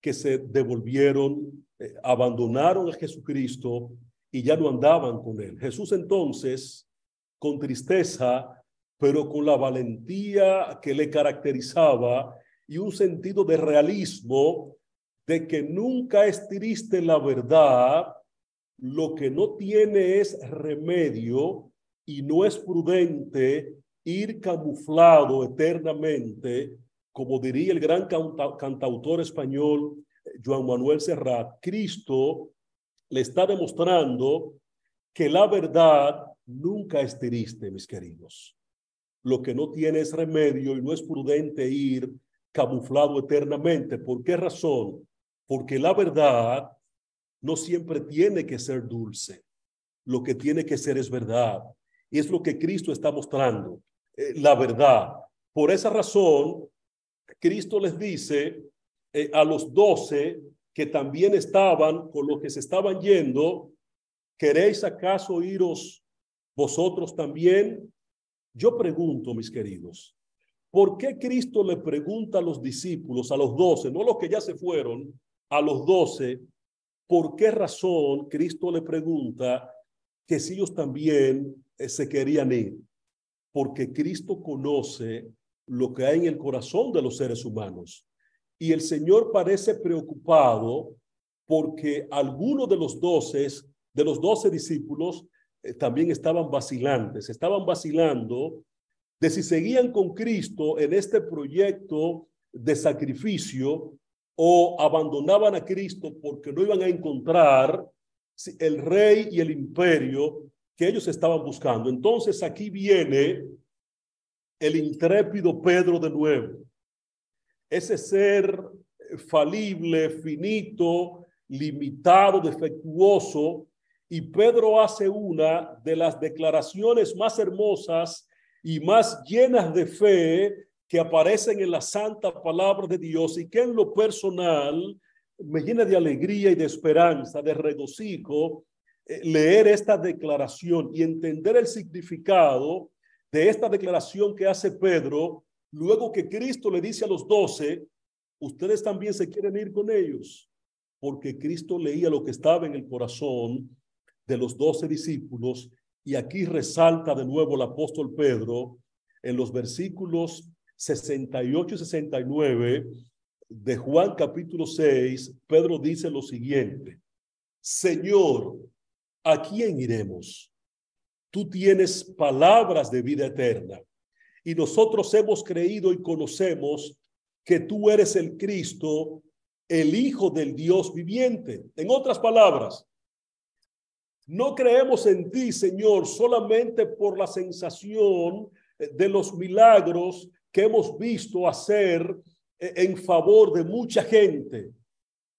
S1: que se devolvieron, eh, abandonaron a Jesucristo y ya no andaban con él. Jesús entonces, con tristeza, pero con la valentía que le caracterizaba y un sentido de realismo, de que nunca es triste la verdad, lo que no tiene es remedio y no es prudente ir camuflado eternamente, como diría el gran cantautor español Juan Manuel Serrat, Cristo le está demostrando que la verdad nunca es triste, mis queridos. Lo que no tiene es remedio y no es prudente ir camuflado eternamente. ¿Por qué razón? Porque la verdad no siempre tiene que ser dulce. Lo que tiene que ser es verdad. Y es lo que Cristo está mostrando, eh, la verdad. Por esa razón, Cristo les dice eh, a los doce que también estaban con los que se estaban yendo, ¿queréis acaso iros vosotros también? Yo pregunto, mis queridos, ¿por qué Cristo le pregunta a los discípulos, a los doce, no los que ya se fueron, a los doce, ¿Por qué razón Cristo le pregunta que si ellos también eh, se querían ir? Porque Cristo conoce lo que hay en el corazón de los seres humanos. Y el Señor parece preocupado porque algunos de los doce, de los doce discípulos, también estaban vacilantes, estaban vacilando de si seguían con Cristo en este proyecto de sacrificio o abandonaban a Cristo porque no iban a encontrar el rey y el imperio que ellos estaban buscando. Entonces aquí viene el intrépido Pedro de nuevo, ese ser falible, finito, limitado, defectuoso, y Pedro hace una de las declaraciones más hermosas y más llenas de fe que aparecen en la santa palabra de Dios y que en lo personal me llena de alegría y de esperanza, de regocijo, eh, leer esta declaración y entender el significado de esta declaración que hace Pedro, luego que Cristo le dice a los doce, ustedes también se quieren ir con ellos, porque Cristo leía lo que estaba en el corazón de los doce discípulos y aquí resalta de nuevo el apóstol Pedro en los versículos 68 y 69 de Juan capítulo 6, Pedro dice lo siguiente, Señor, ¿a quién iremos? Tú tienes palabras de vida eterna y nosotros hemos creído y conocemos que tú eres el Cristo, el Hijo del Dios viviente. En otras palabras, no creemos en ti, Señor, solamente por la sensación de los milagros que hemos visto hacer eh, en favor de mucha gente.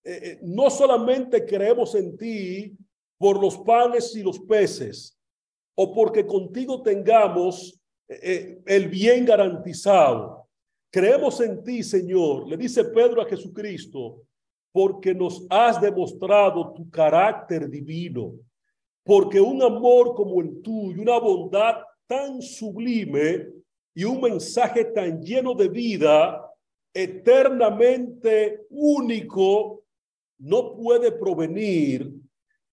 S1: Eh, eh, no solamente creemos en ti por los panes y los peces, o porque contigo tengamos el bien garantizado. Creemos en ti, Señor, le dice Pedro a Jesucristo, porque nos has demostrado tu carácter divino, porque un amor como el tuyo, una bondad tan sublime y un mensaje tan lleno de vida, eternamente único, no puede provenir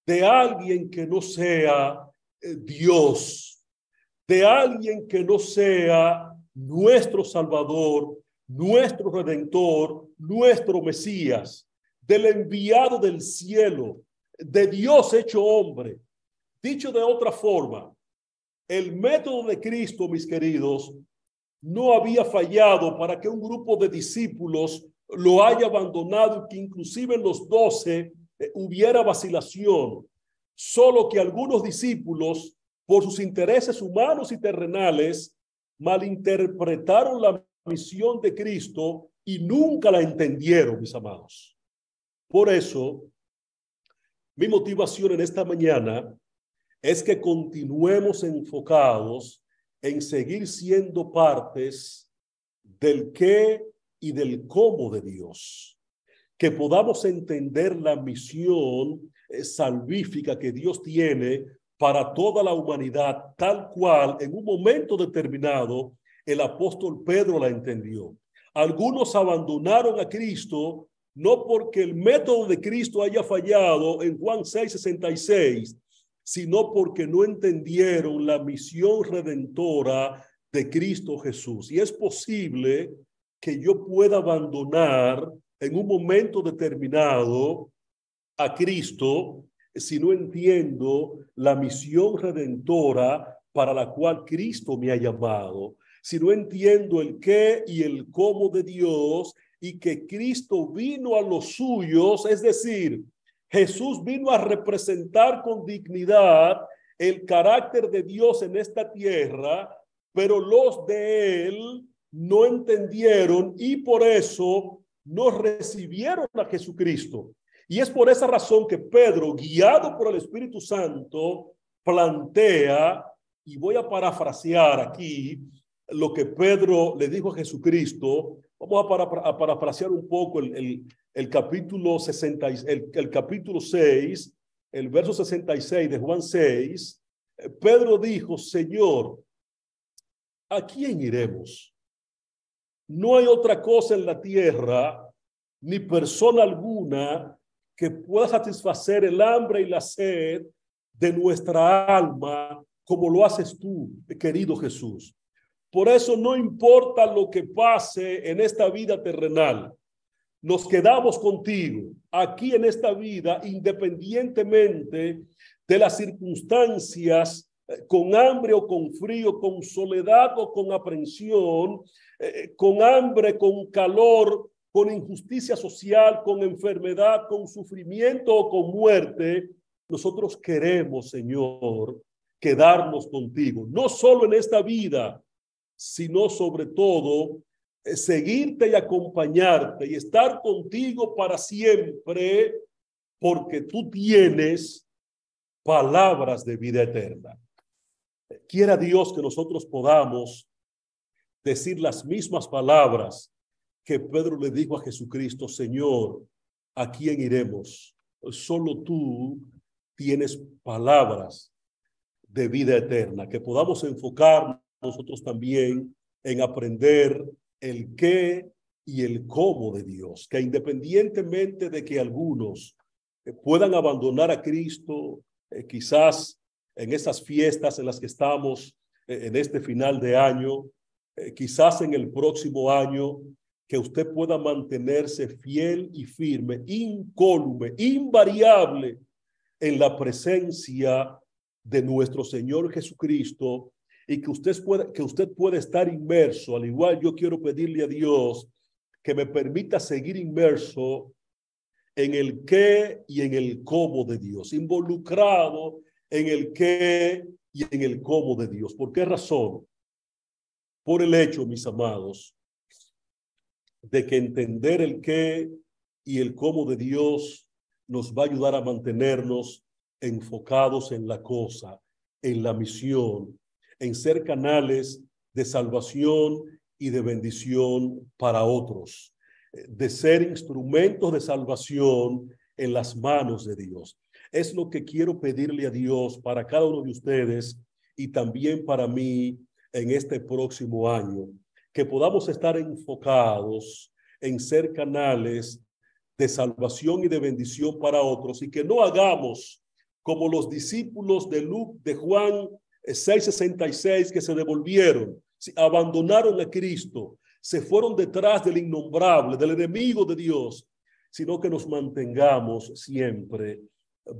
S1: de alguien que no sea eh, Dios, de alguien que no sea nuestro Salvador, nuestro Redentor, nuestro Mesías, del enviado del cielo, de Dios hecho hombre. Dicho de otra forma, el método de Cristo, mis queridos, no había fallado para que un grupo de discípulos lo haya abandonado y que inclusive en los doce eh, hubiera vacilación, solo que algunos discípulos, por sus intereses humanos y terrenales, malinterpretaron la misión de Cristo y nunca la entendieron, mis amados. Por eso, mi motivación en esta mañana es que continuemos enfocados en seguir siendo partes del qué y del cómo de Dios. Que podamos entender la misión eh, salvífica que Dios tiene para toda la humanidad, tal cual en un momento determinado el apóstol Pedro la entendió. Algunos abandonaron a Cristo no porque el método de Cristo haya fallado en Juan 6, 66, sino porque no entendieron la misión redentora de Cristo Jesús. Y es posible que yo pueda abandonar en un momento determinado a Cristo si no entiendo la misión redentora para la cual Cristo me ha llamado, si no entiendo el qué y el cómo de Dios y que Cristo vino a los suyos, es decir, Jesús vino a representar con dignidad el carácter de Dios en esta tierra, pero los de él no entendieron y por eso no recibieron a Jesucristo. Y es por esa razón que Pedro, guiado por el Espíritu Santo, plantea, y voy a parafrasear aquí lo que Pedro le dijo a Jesucristo, vamos a, parafrasear un poco el, el capítulo 60, el, el capítulo 6, el verso 66 de Juan 6, Pedro dijo, Señor, ¿a quién iremos? No hay otra cosa en la tierra, ni persona alguna que pueda satisfacer el hambre y la sed de nuestra alma como lo haces tú, querido Jesús. Por eso no importa lo que pase en esta vida terrenal nos quedamos contigo aquí en esta vida, independientemente de las circunstancias, eh, con hambre o con frío, con soledad o con aprensión, eh, con hambre, con calor, con injusticia social, con enfermedad, con sufrimiento o con muerte. Nosotros queremos, Señor, quedarnos contigo, no solo en esta vida, sino sobre todo eh, seguirte y acompañarte y estar contigo para siempre, porque tú tienes palabras de vida eterna. Quiera Dios que nosotros podamos decir las mismas palabras que Pedro le dijo a Jesucristo, Señor, ¿a quién iremos? Solo tú tienes palabras de vida eterna, que podamos enfocar nosotros también en aprender el qué y el cómo de Dios, que independientemente de que algunos eh, puedan abandonar a Cristo, eh, quizás en esas fiestas en las que estamos eh, en este final de año, quizás en el próximo año, que usted pueda mantenerse fiel y firme, incólume, invariable en la presencia de nuestro Señor Jesucristo y que usted pueda, que usted pueda estar inmerso. Al igual yo quiero pedirle a Dios que me permita seguir inmerso en el qué y en el cómo de Dios, involucrado en el qué y en el cómo de Dios. ¿Por qué razón? Por el hecho, mis amados, de que entender el qué y el cómo de Dios nos va a ayudar a mantenernos enfocados en la cosa, en la misión, en ser canales de salvación y de bendición para otros, de ser instrumentos de salvación en las manos de Dios. Es lo que quiero pedirle a Dios para cada uno de ustedes y también para mí en este próximo año, que podamos estar enfocados en ser canales de salvación y de bendición para otros y que no hagamos como los discípulos de Luke, de Juan 6:66 que se devolvieron, abandonaron a Cristo, se fueron detrás del innombrable, del enemigo de Dios, sino que nos mantengamos siempre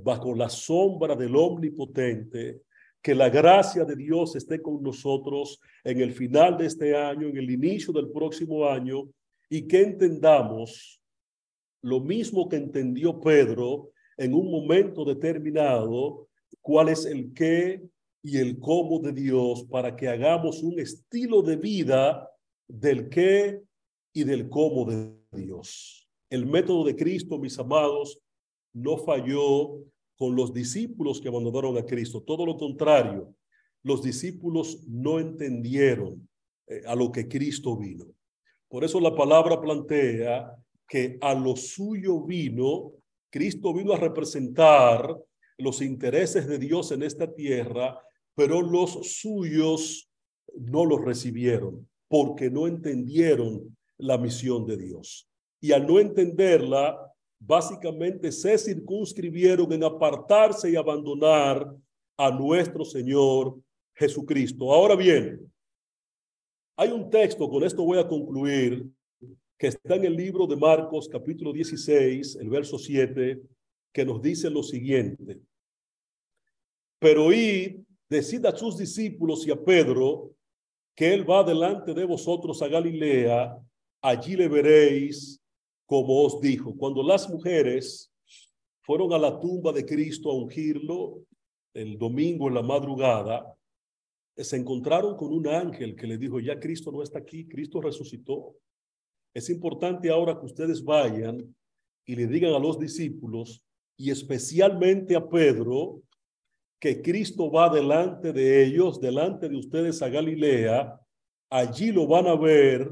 S1: bajo la sombra del omnipotente, que la gracia de Dios esté con nosotros en el final de este año, en el inicio del próximo año, y que entendamos lo mismo que entendió Pedro en un momento determinado, cuál es el qué y el cómo de Dios para que hagamos un estilo de vida del qué y del cómo de Dios. El método de Cristo, mis amados, no falló con los discípulos que abandonaron a Cristo. Todo lo contrario, los discípulos no entendieron eh, a lo que Cristo vino. Por eso la palabra plantea que a lo suyo vino, Cristo vino a representar los intereses de Dios en esta tierra, pero los suyos no los recibieron porque no entendieron la misión de Dios. Y al no entenderla, básicamente se circunscribieron en apartarse y abandonar a nuestro Señor Jesucristo. Ahora bien, hay un texto, con esto voy a concluir, que está en el libro de Marcos capítulo 16, el verso 7, que nos dice lo siguiente. Pero id, decid a sus discípulos y a Pedro que él va delante de vosotros a Galilea, allí le veréis como os dijo. Cuando las mujeres fueron a la tumba de Cristo a ungirlo el domingo en la madrugada, se encontraron con un ángel que le dijo, ya Cristo no está aquí, Cristo resucitó. Es importante ahora que ustedes vayan y le digan a los discípulos y especialmente a Pedro que Cristo va delante de ellos, delante de ustedes a Galilea, allí lo van a ver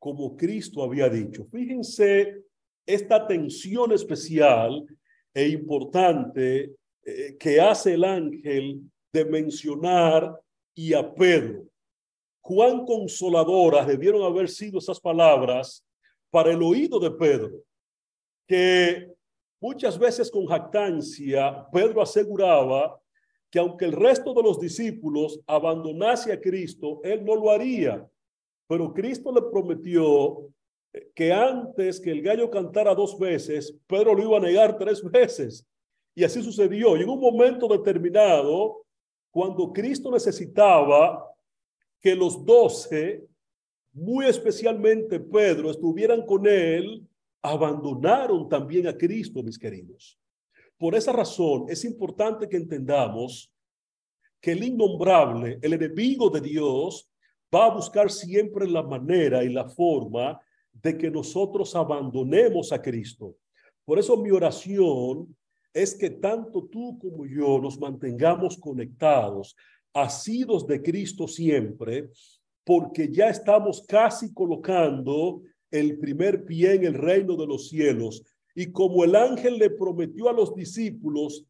S1: como Cristo había dicho. Fíjense esta tensión especial e importante eh, que hace el ángel de mencionar y a Pedro. Cuán consoladoras debieron haber sido esas palabras para el oído de Pedro, que muchas veces con jactancia Pedro aseguraba que aunque el resto de los discípulos abandonase a Cristo, él no lo haría. Pero Cristo le prometió que antes que el gallo cantara dos veces, Pedro lo iba a negar tres veces. Y así sucedió. Y en un momento determinado, cuando Cristo necesitaba que los doce, muy especialmente Pedro, estuvieran con él, abandonaron también a Cristo, mis queridos. Por esa razón es importante que entendamos que el innombrable, el enemigo de Dios, va a buscar siempre la manera y la forma de que nosotros abandonemos a Cristo. Por eso mi oración es que tanto tú como yo nos mantengamos conectados, asidos de Cristo siempre, porque ya estamos casi colocando el primer pie en el reino de los cielos Y como el ángel le prometió a los discípulos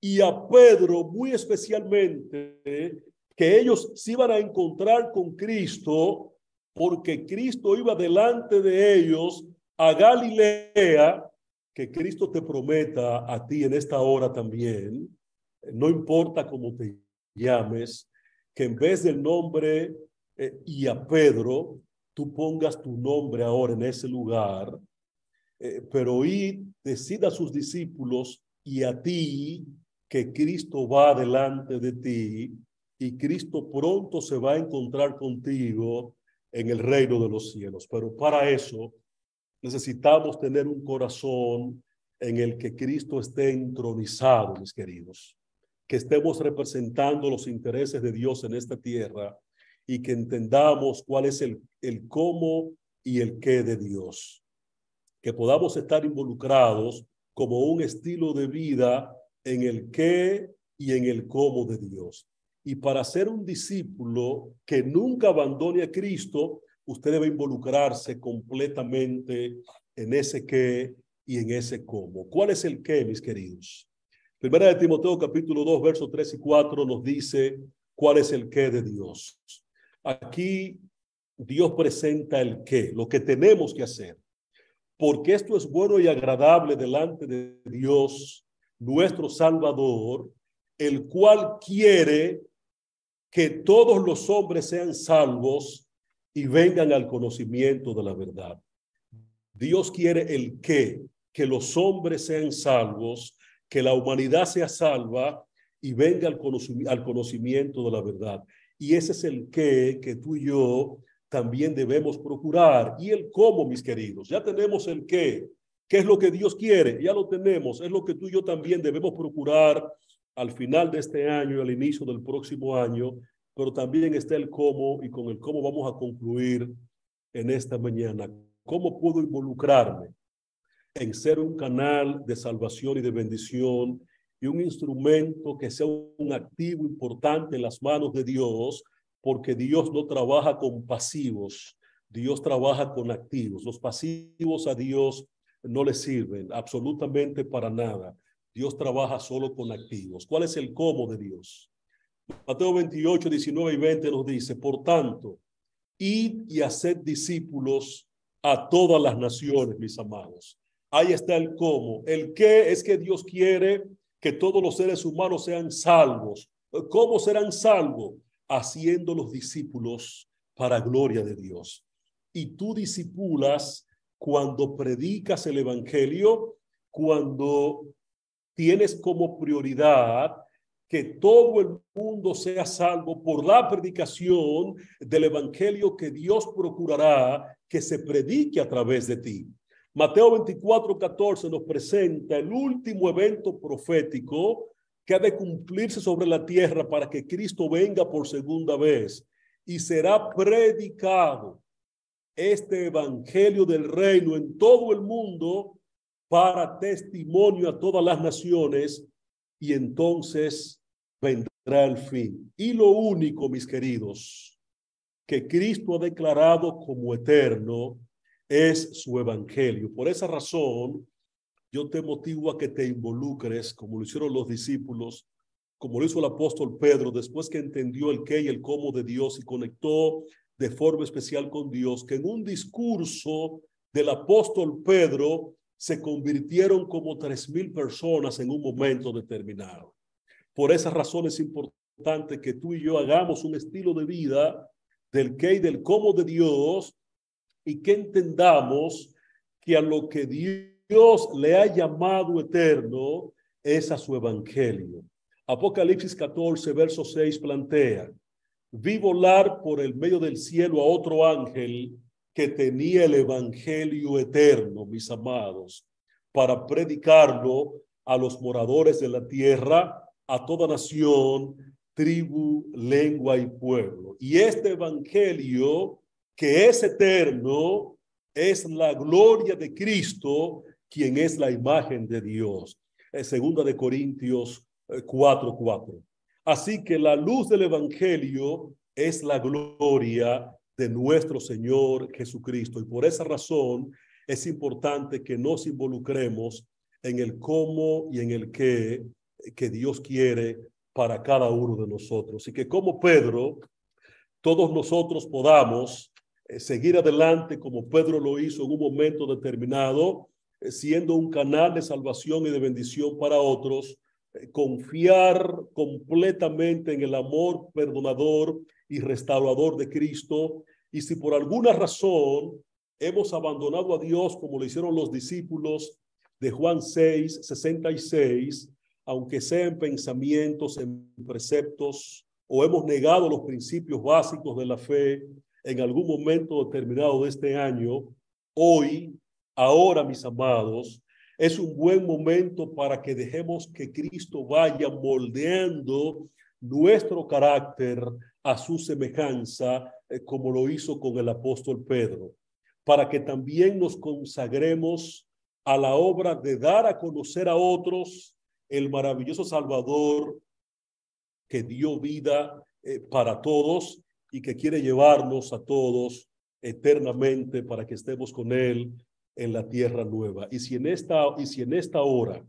S1: y a Pedro muy especialmente que ellos se iban a encontrar con Cristo porque Cristo iba delante de ellos a Galilea, que Cristo te prometa a ti en esta hora también, no importa cómo te llames, que en vez del nombre eh, y a Pedro, tú pongas tu nombre ahora en ese lugar, eh, pero y decida a sus discípulos y a ti que Cristo va delante de ti y Cristo pronto se va a encontrar contigo en el reino de los cielos. Pero para eso necesitamos tener un corazón en el que Cristo esté entronizado, mis queridos, que estemos representando los intereses de Dios en esta tierra y que entendamos cuál es el, el cómo y el qué de Dios. Que podamos estar involucrados como un estilo de vida en el qué y en el cómo de Dios. Y para ser un discípulo que nunca abandone a Cristo, usted debe involucrarse completamente en ese qué y en ese cómo. ¿Cuál es el qué, mis queridos? Primera de Timoteo capítulo 2, versos 3 y 4 nos dice cuál es el qué de Dios. Aquí Dios presenta el qué, lo que tenemos que hacer. Porque esto es bueno y agradable delante de Dios, nuestro Salvador, el cual quiere que todos los hombres sean salvos y vengan al conocimiento de la verdad. Dios quiere el qué, que los hombres sean salvos, que la humanidad sea salva y venga al, conocimiento de la verdad. Y ese es el qué que tú y yo también debemos procurar. Y el cómo, mis queridos. Ya tenemos el qué. ¿Qué es lo que Dios quiere? Ya lo tenemos. Es lo que tú y yo también debemos procurar al final de este año y al inicio del próximo año, pero también está el cómo y con el cómo vamos a concluir en esta mañana. ¿Cómo puedo involucrarme en ser un canal de salvación y de bendición y un instrumento que sea un activo importante en las manos de Dios? Porque Dios no trabaja con pasivos, Dios trabaja con activos. Los pasivos a Dios no le sirven absolutamente para nada. Dios trabaja solo con activos. ¿Cuál es el cómo de Dios? Mateo 28, 19 y 20 nos dice, por tanto, id y haced discípulos a todas las naciones, mis amados. Ahí está el cómo. El qué es que Dios quiere que todos los seres humanos sean salvos. ¿Cómo serán salvos? Haciendo los discípulos para gloria de Dios. Y tú discipulas cuando predicas el Evangelio, cuando tienes como prioridad que todo el mundo sea salvo por la predicación del evangelio que Dios procurará que se predique a través de ti. Mateo 24, 14 nos presenta el último evento profético que ha de cumplirse sobre la tierra para que Cristo venga por segunda vez y será predicado este evangelio del reino en todo el mundo para testimonio a todas las naciones y entonces vendrá el fin. Y lo único, mis queridos, que Cristo ha declarado como eterno es su evangelio. Por esa razón, yo te motivo a que te involucres, como lo hicieron los discípulos, como lo hizo el apóstol Pedro, después que entendió el qué y el cómo de Dios y conectó de forma especial con Dios, que en un discurso del apóstol Pedro se convirtieron como tres mil personas en un momento determinado. Por esa razón es importante que tú y yo hagamos un estilo de vida del qué y del cómo de Dios y que entendamos que a lo que Dios le ha llamado eterno es a su evangelio. Apocalipsis 14, verso 6 plantea, vi volar por el medio del cielo a otro ángel que tenía el Evangelio eterno, mis amados, para predicarlo a los moradores de la tierra, a toda nación, tribu, lengua y pueblo. Y este Evangelio, que es eterno, es la gloria de Cristo, quien es la imagen de Dios. segunda de Corintios 4:4. 4. Así que la luz del Evangelio es la gloria de nuestro Señor Jesucristo. Y por esa razón es importante que nos involucremos en el cómo y en el qué que Dios quiere para cada uno de nosotros. Y que como Pedro, todos nosotros podamos eh, seguir adelante como Pedro lo hizo en un momento determinado, eh, siendo un canal de salvación y de bendición para otros, eh, confiar completamente en el amor perdonador y restaurador de Cristo. Y si por alguna razón hemos abandonado a Dios como lo hicieron los discípulos de Juan 6, 66, aunque sean pensamientos, en preceptos, o hemos negado los principios básicos de la fe en algún momento determinado de este año, hoy, ahora, mis amados, es un buen momento para que dejemos que Cristo vaya moldeando nuestro carácter a su semejanza, eh, como lo hizo con el apóstol Pedro para que también nos consagremos a la obra de dar a conocer a otros el maravilloso Salvador que dio vida eh, para todos y que quiere llevarnos a todos eternamente para que estemos con Él en la tierra nueva. Y si en esta, y si en esta hora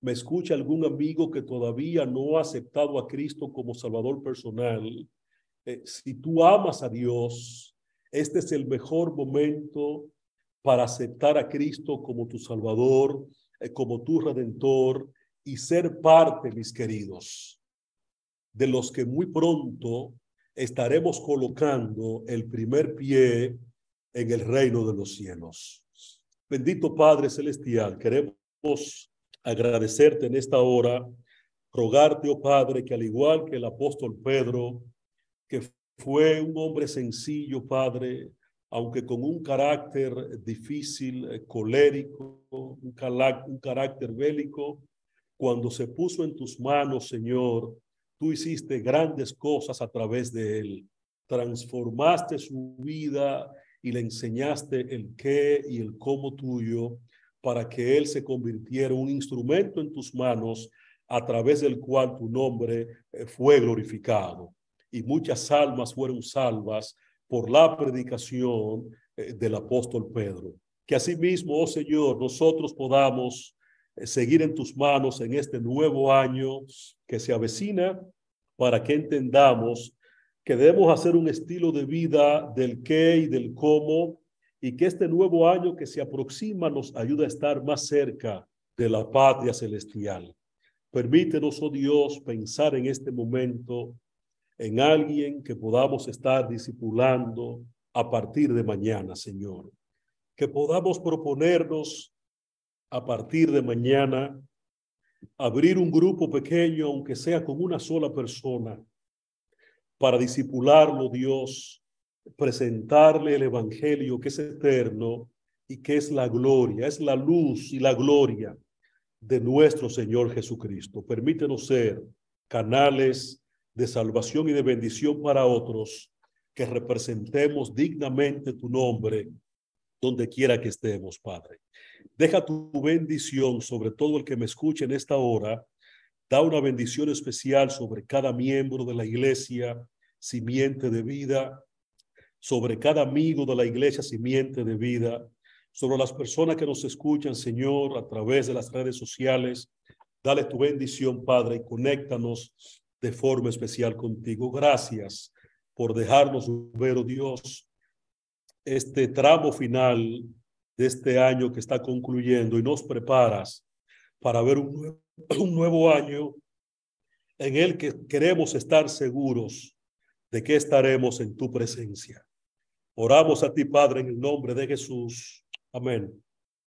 S1: me escucha algún amigo que todavía no ha aceptado a Cristo como Salvador personal, eh, si tú amas a Dios, este es el mejor momento para aceptar a Cristo como tu Salvador, eh, como tu Redentor y ser parte, mis queridos, de los que muy pronto estaremos colocando el primer pie en el reino de los cielos. Bendito Padre Celestial, queremos agradecerte en esta hora, rogarte, oh Padre, que al igual que el apóstol Pedro, que fue un hombre sencillo, padre, aunque con un carácter difícil, eh, colérico, un, carácter bélico. Cuando se puso en tus manos, Señor, tú hiciste grandes cosas a través de él. Transformaste su vida y le enseñaste el qué y el cómo tuyo para que él se convirtiera un instrumento en tus manos a través del cual tu nombre eh, fue glorificado y muchas almas fueron salvas por la predicación eh, del apóstol Pedro. Que asimismo, oh Señor, nosotros podamos eh, seguir en tus manos en este nuevo año que se avecina para que entendamos que debemos hacer un estilo de vida del qué y del cómo y que este nuevo año que se aproxima nos ayude a estar más cerca de la patria celestial. Permítenos, oh Dios, pensar en este momento en alguien que podamos estar discipulando a partir de mañana, Señor. Que podamos proponernos a partir de mañana abrir un grupo pequeño, aunque sea con una sola persona, para discipularlo, Dios, presentarle el Evangelio que es eterno y que es la gloria, es la luz y la gloria de nuestro Señor Jesucristo. Permítenos ser canales de salvación y de bendición para otros, que representemos dignamente tu nombre donde quiera que estemos, Padre. Deja tu bendición sobre todo el que me escuche en esta hora. Da una bendición especial sobre cada miembro de la iglesia, simiente de vida, sobre cada amigo de la iglesia, simiente de vida, sobre las personas que nos escuchan, Señor, a través de las redes sociales. Dale tu bendición, Padre, y conéctanos de forma especial contigo. Gracias por dejarnos ver, oh Dios, este tramo final de este año que está concluyendo y nos preparas para ver (clears throat) un nuevo, año en el que queremos estar seguros de que estaremos en tu presencia. Oramos a ti, Padre, en el nombre de Jesús. Amén.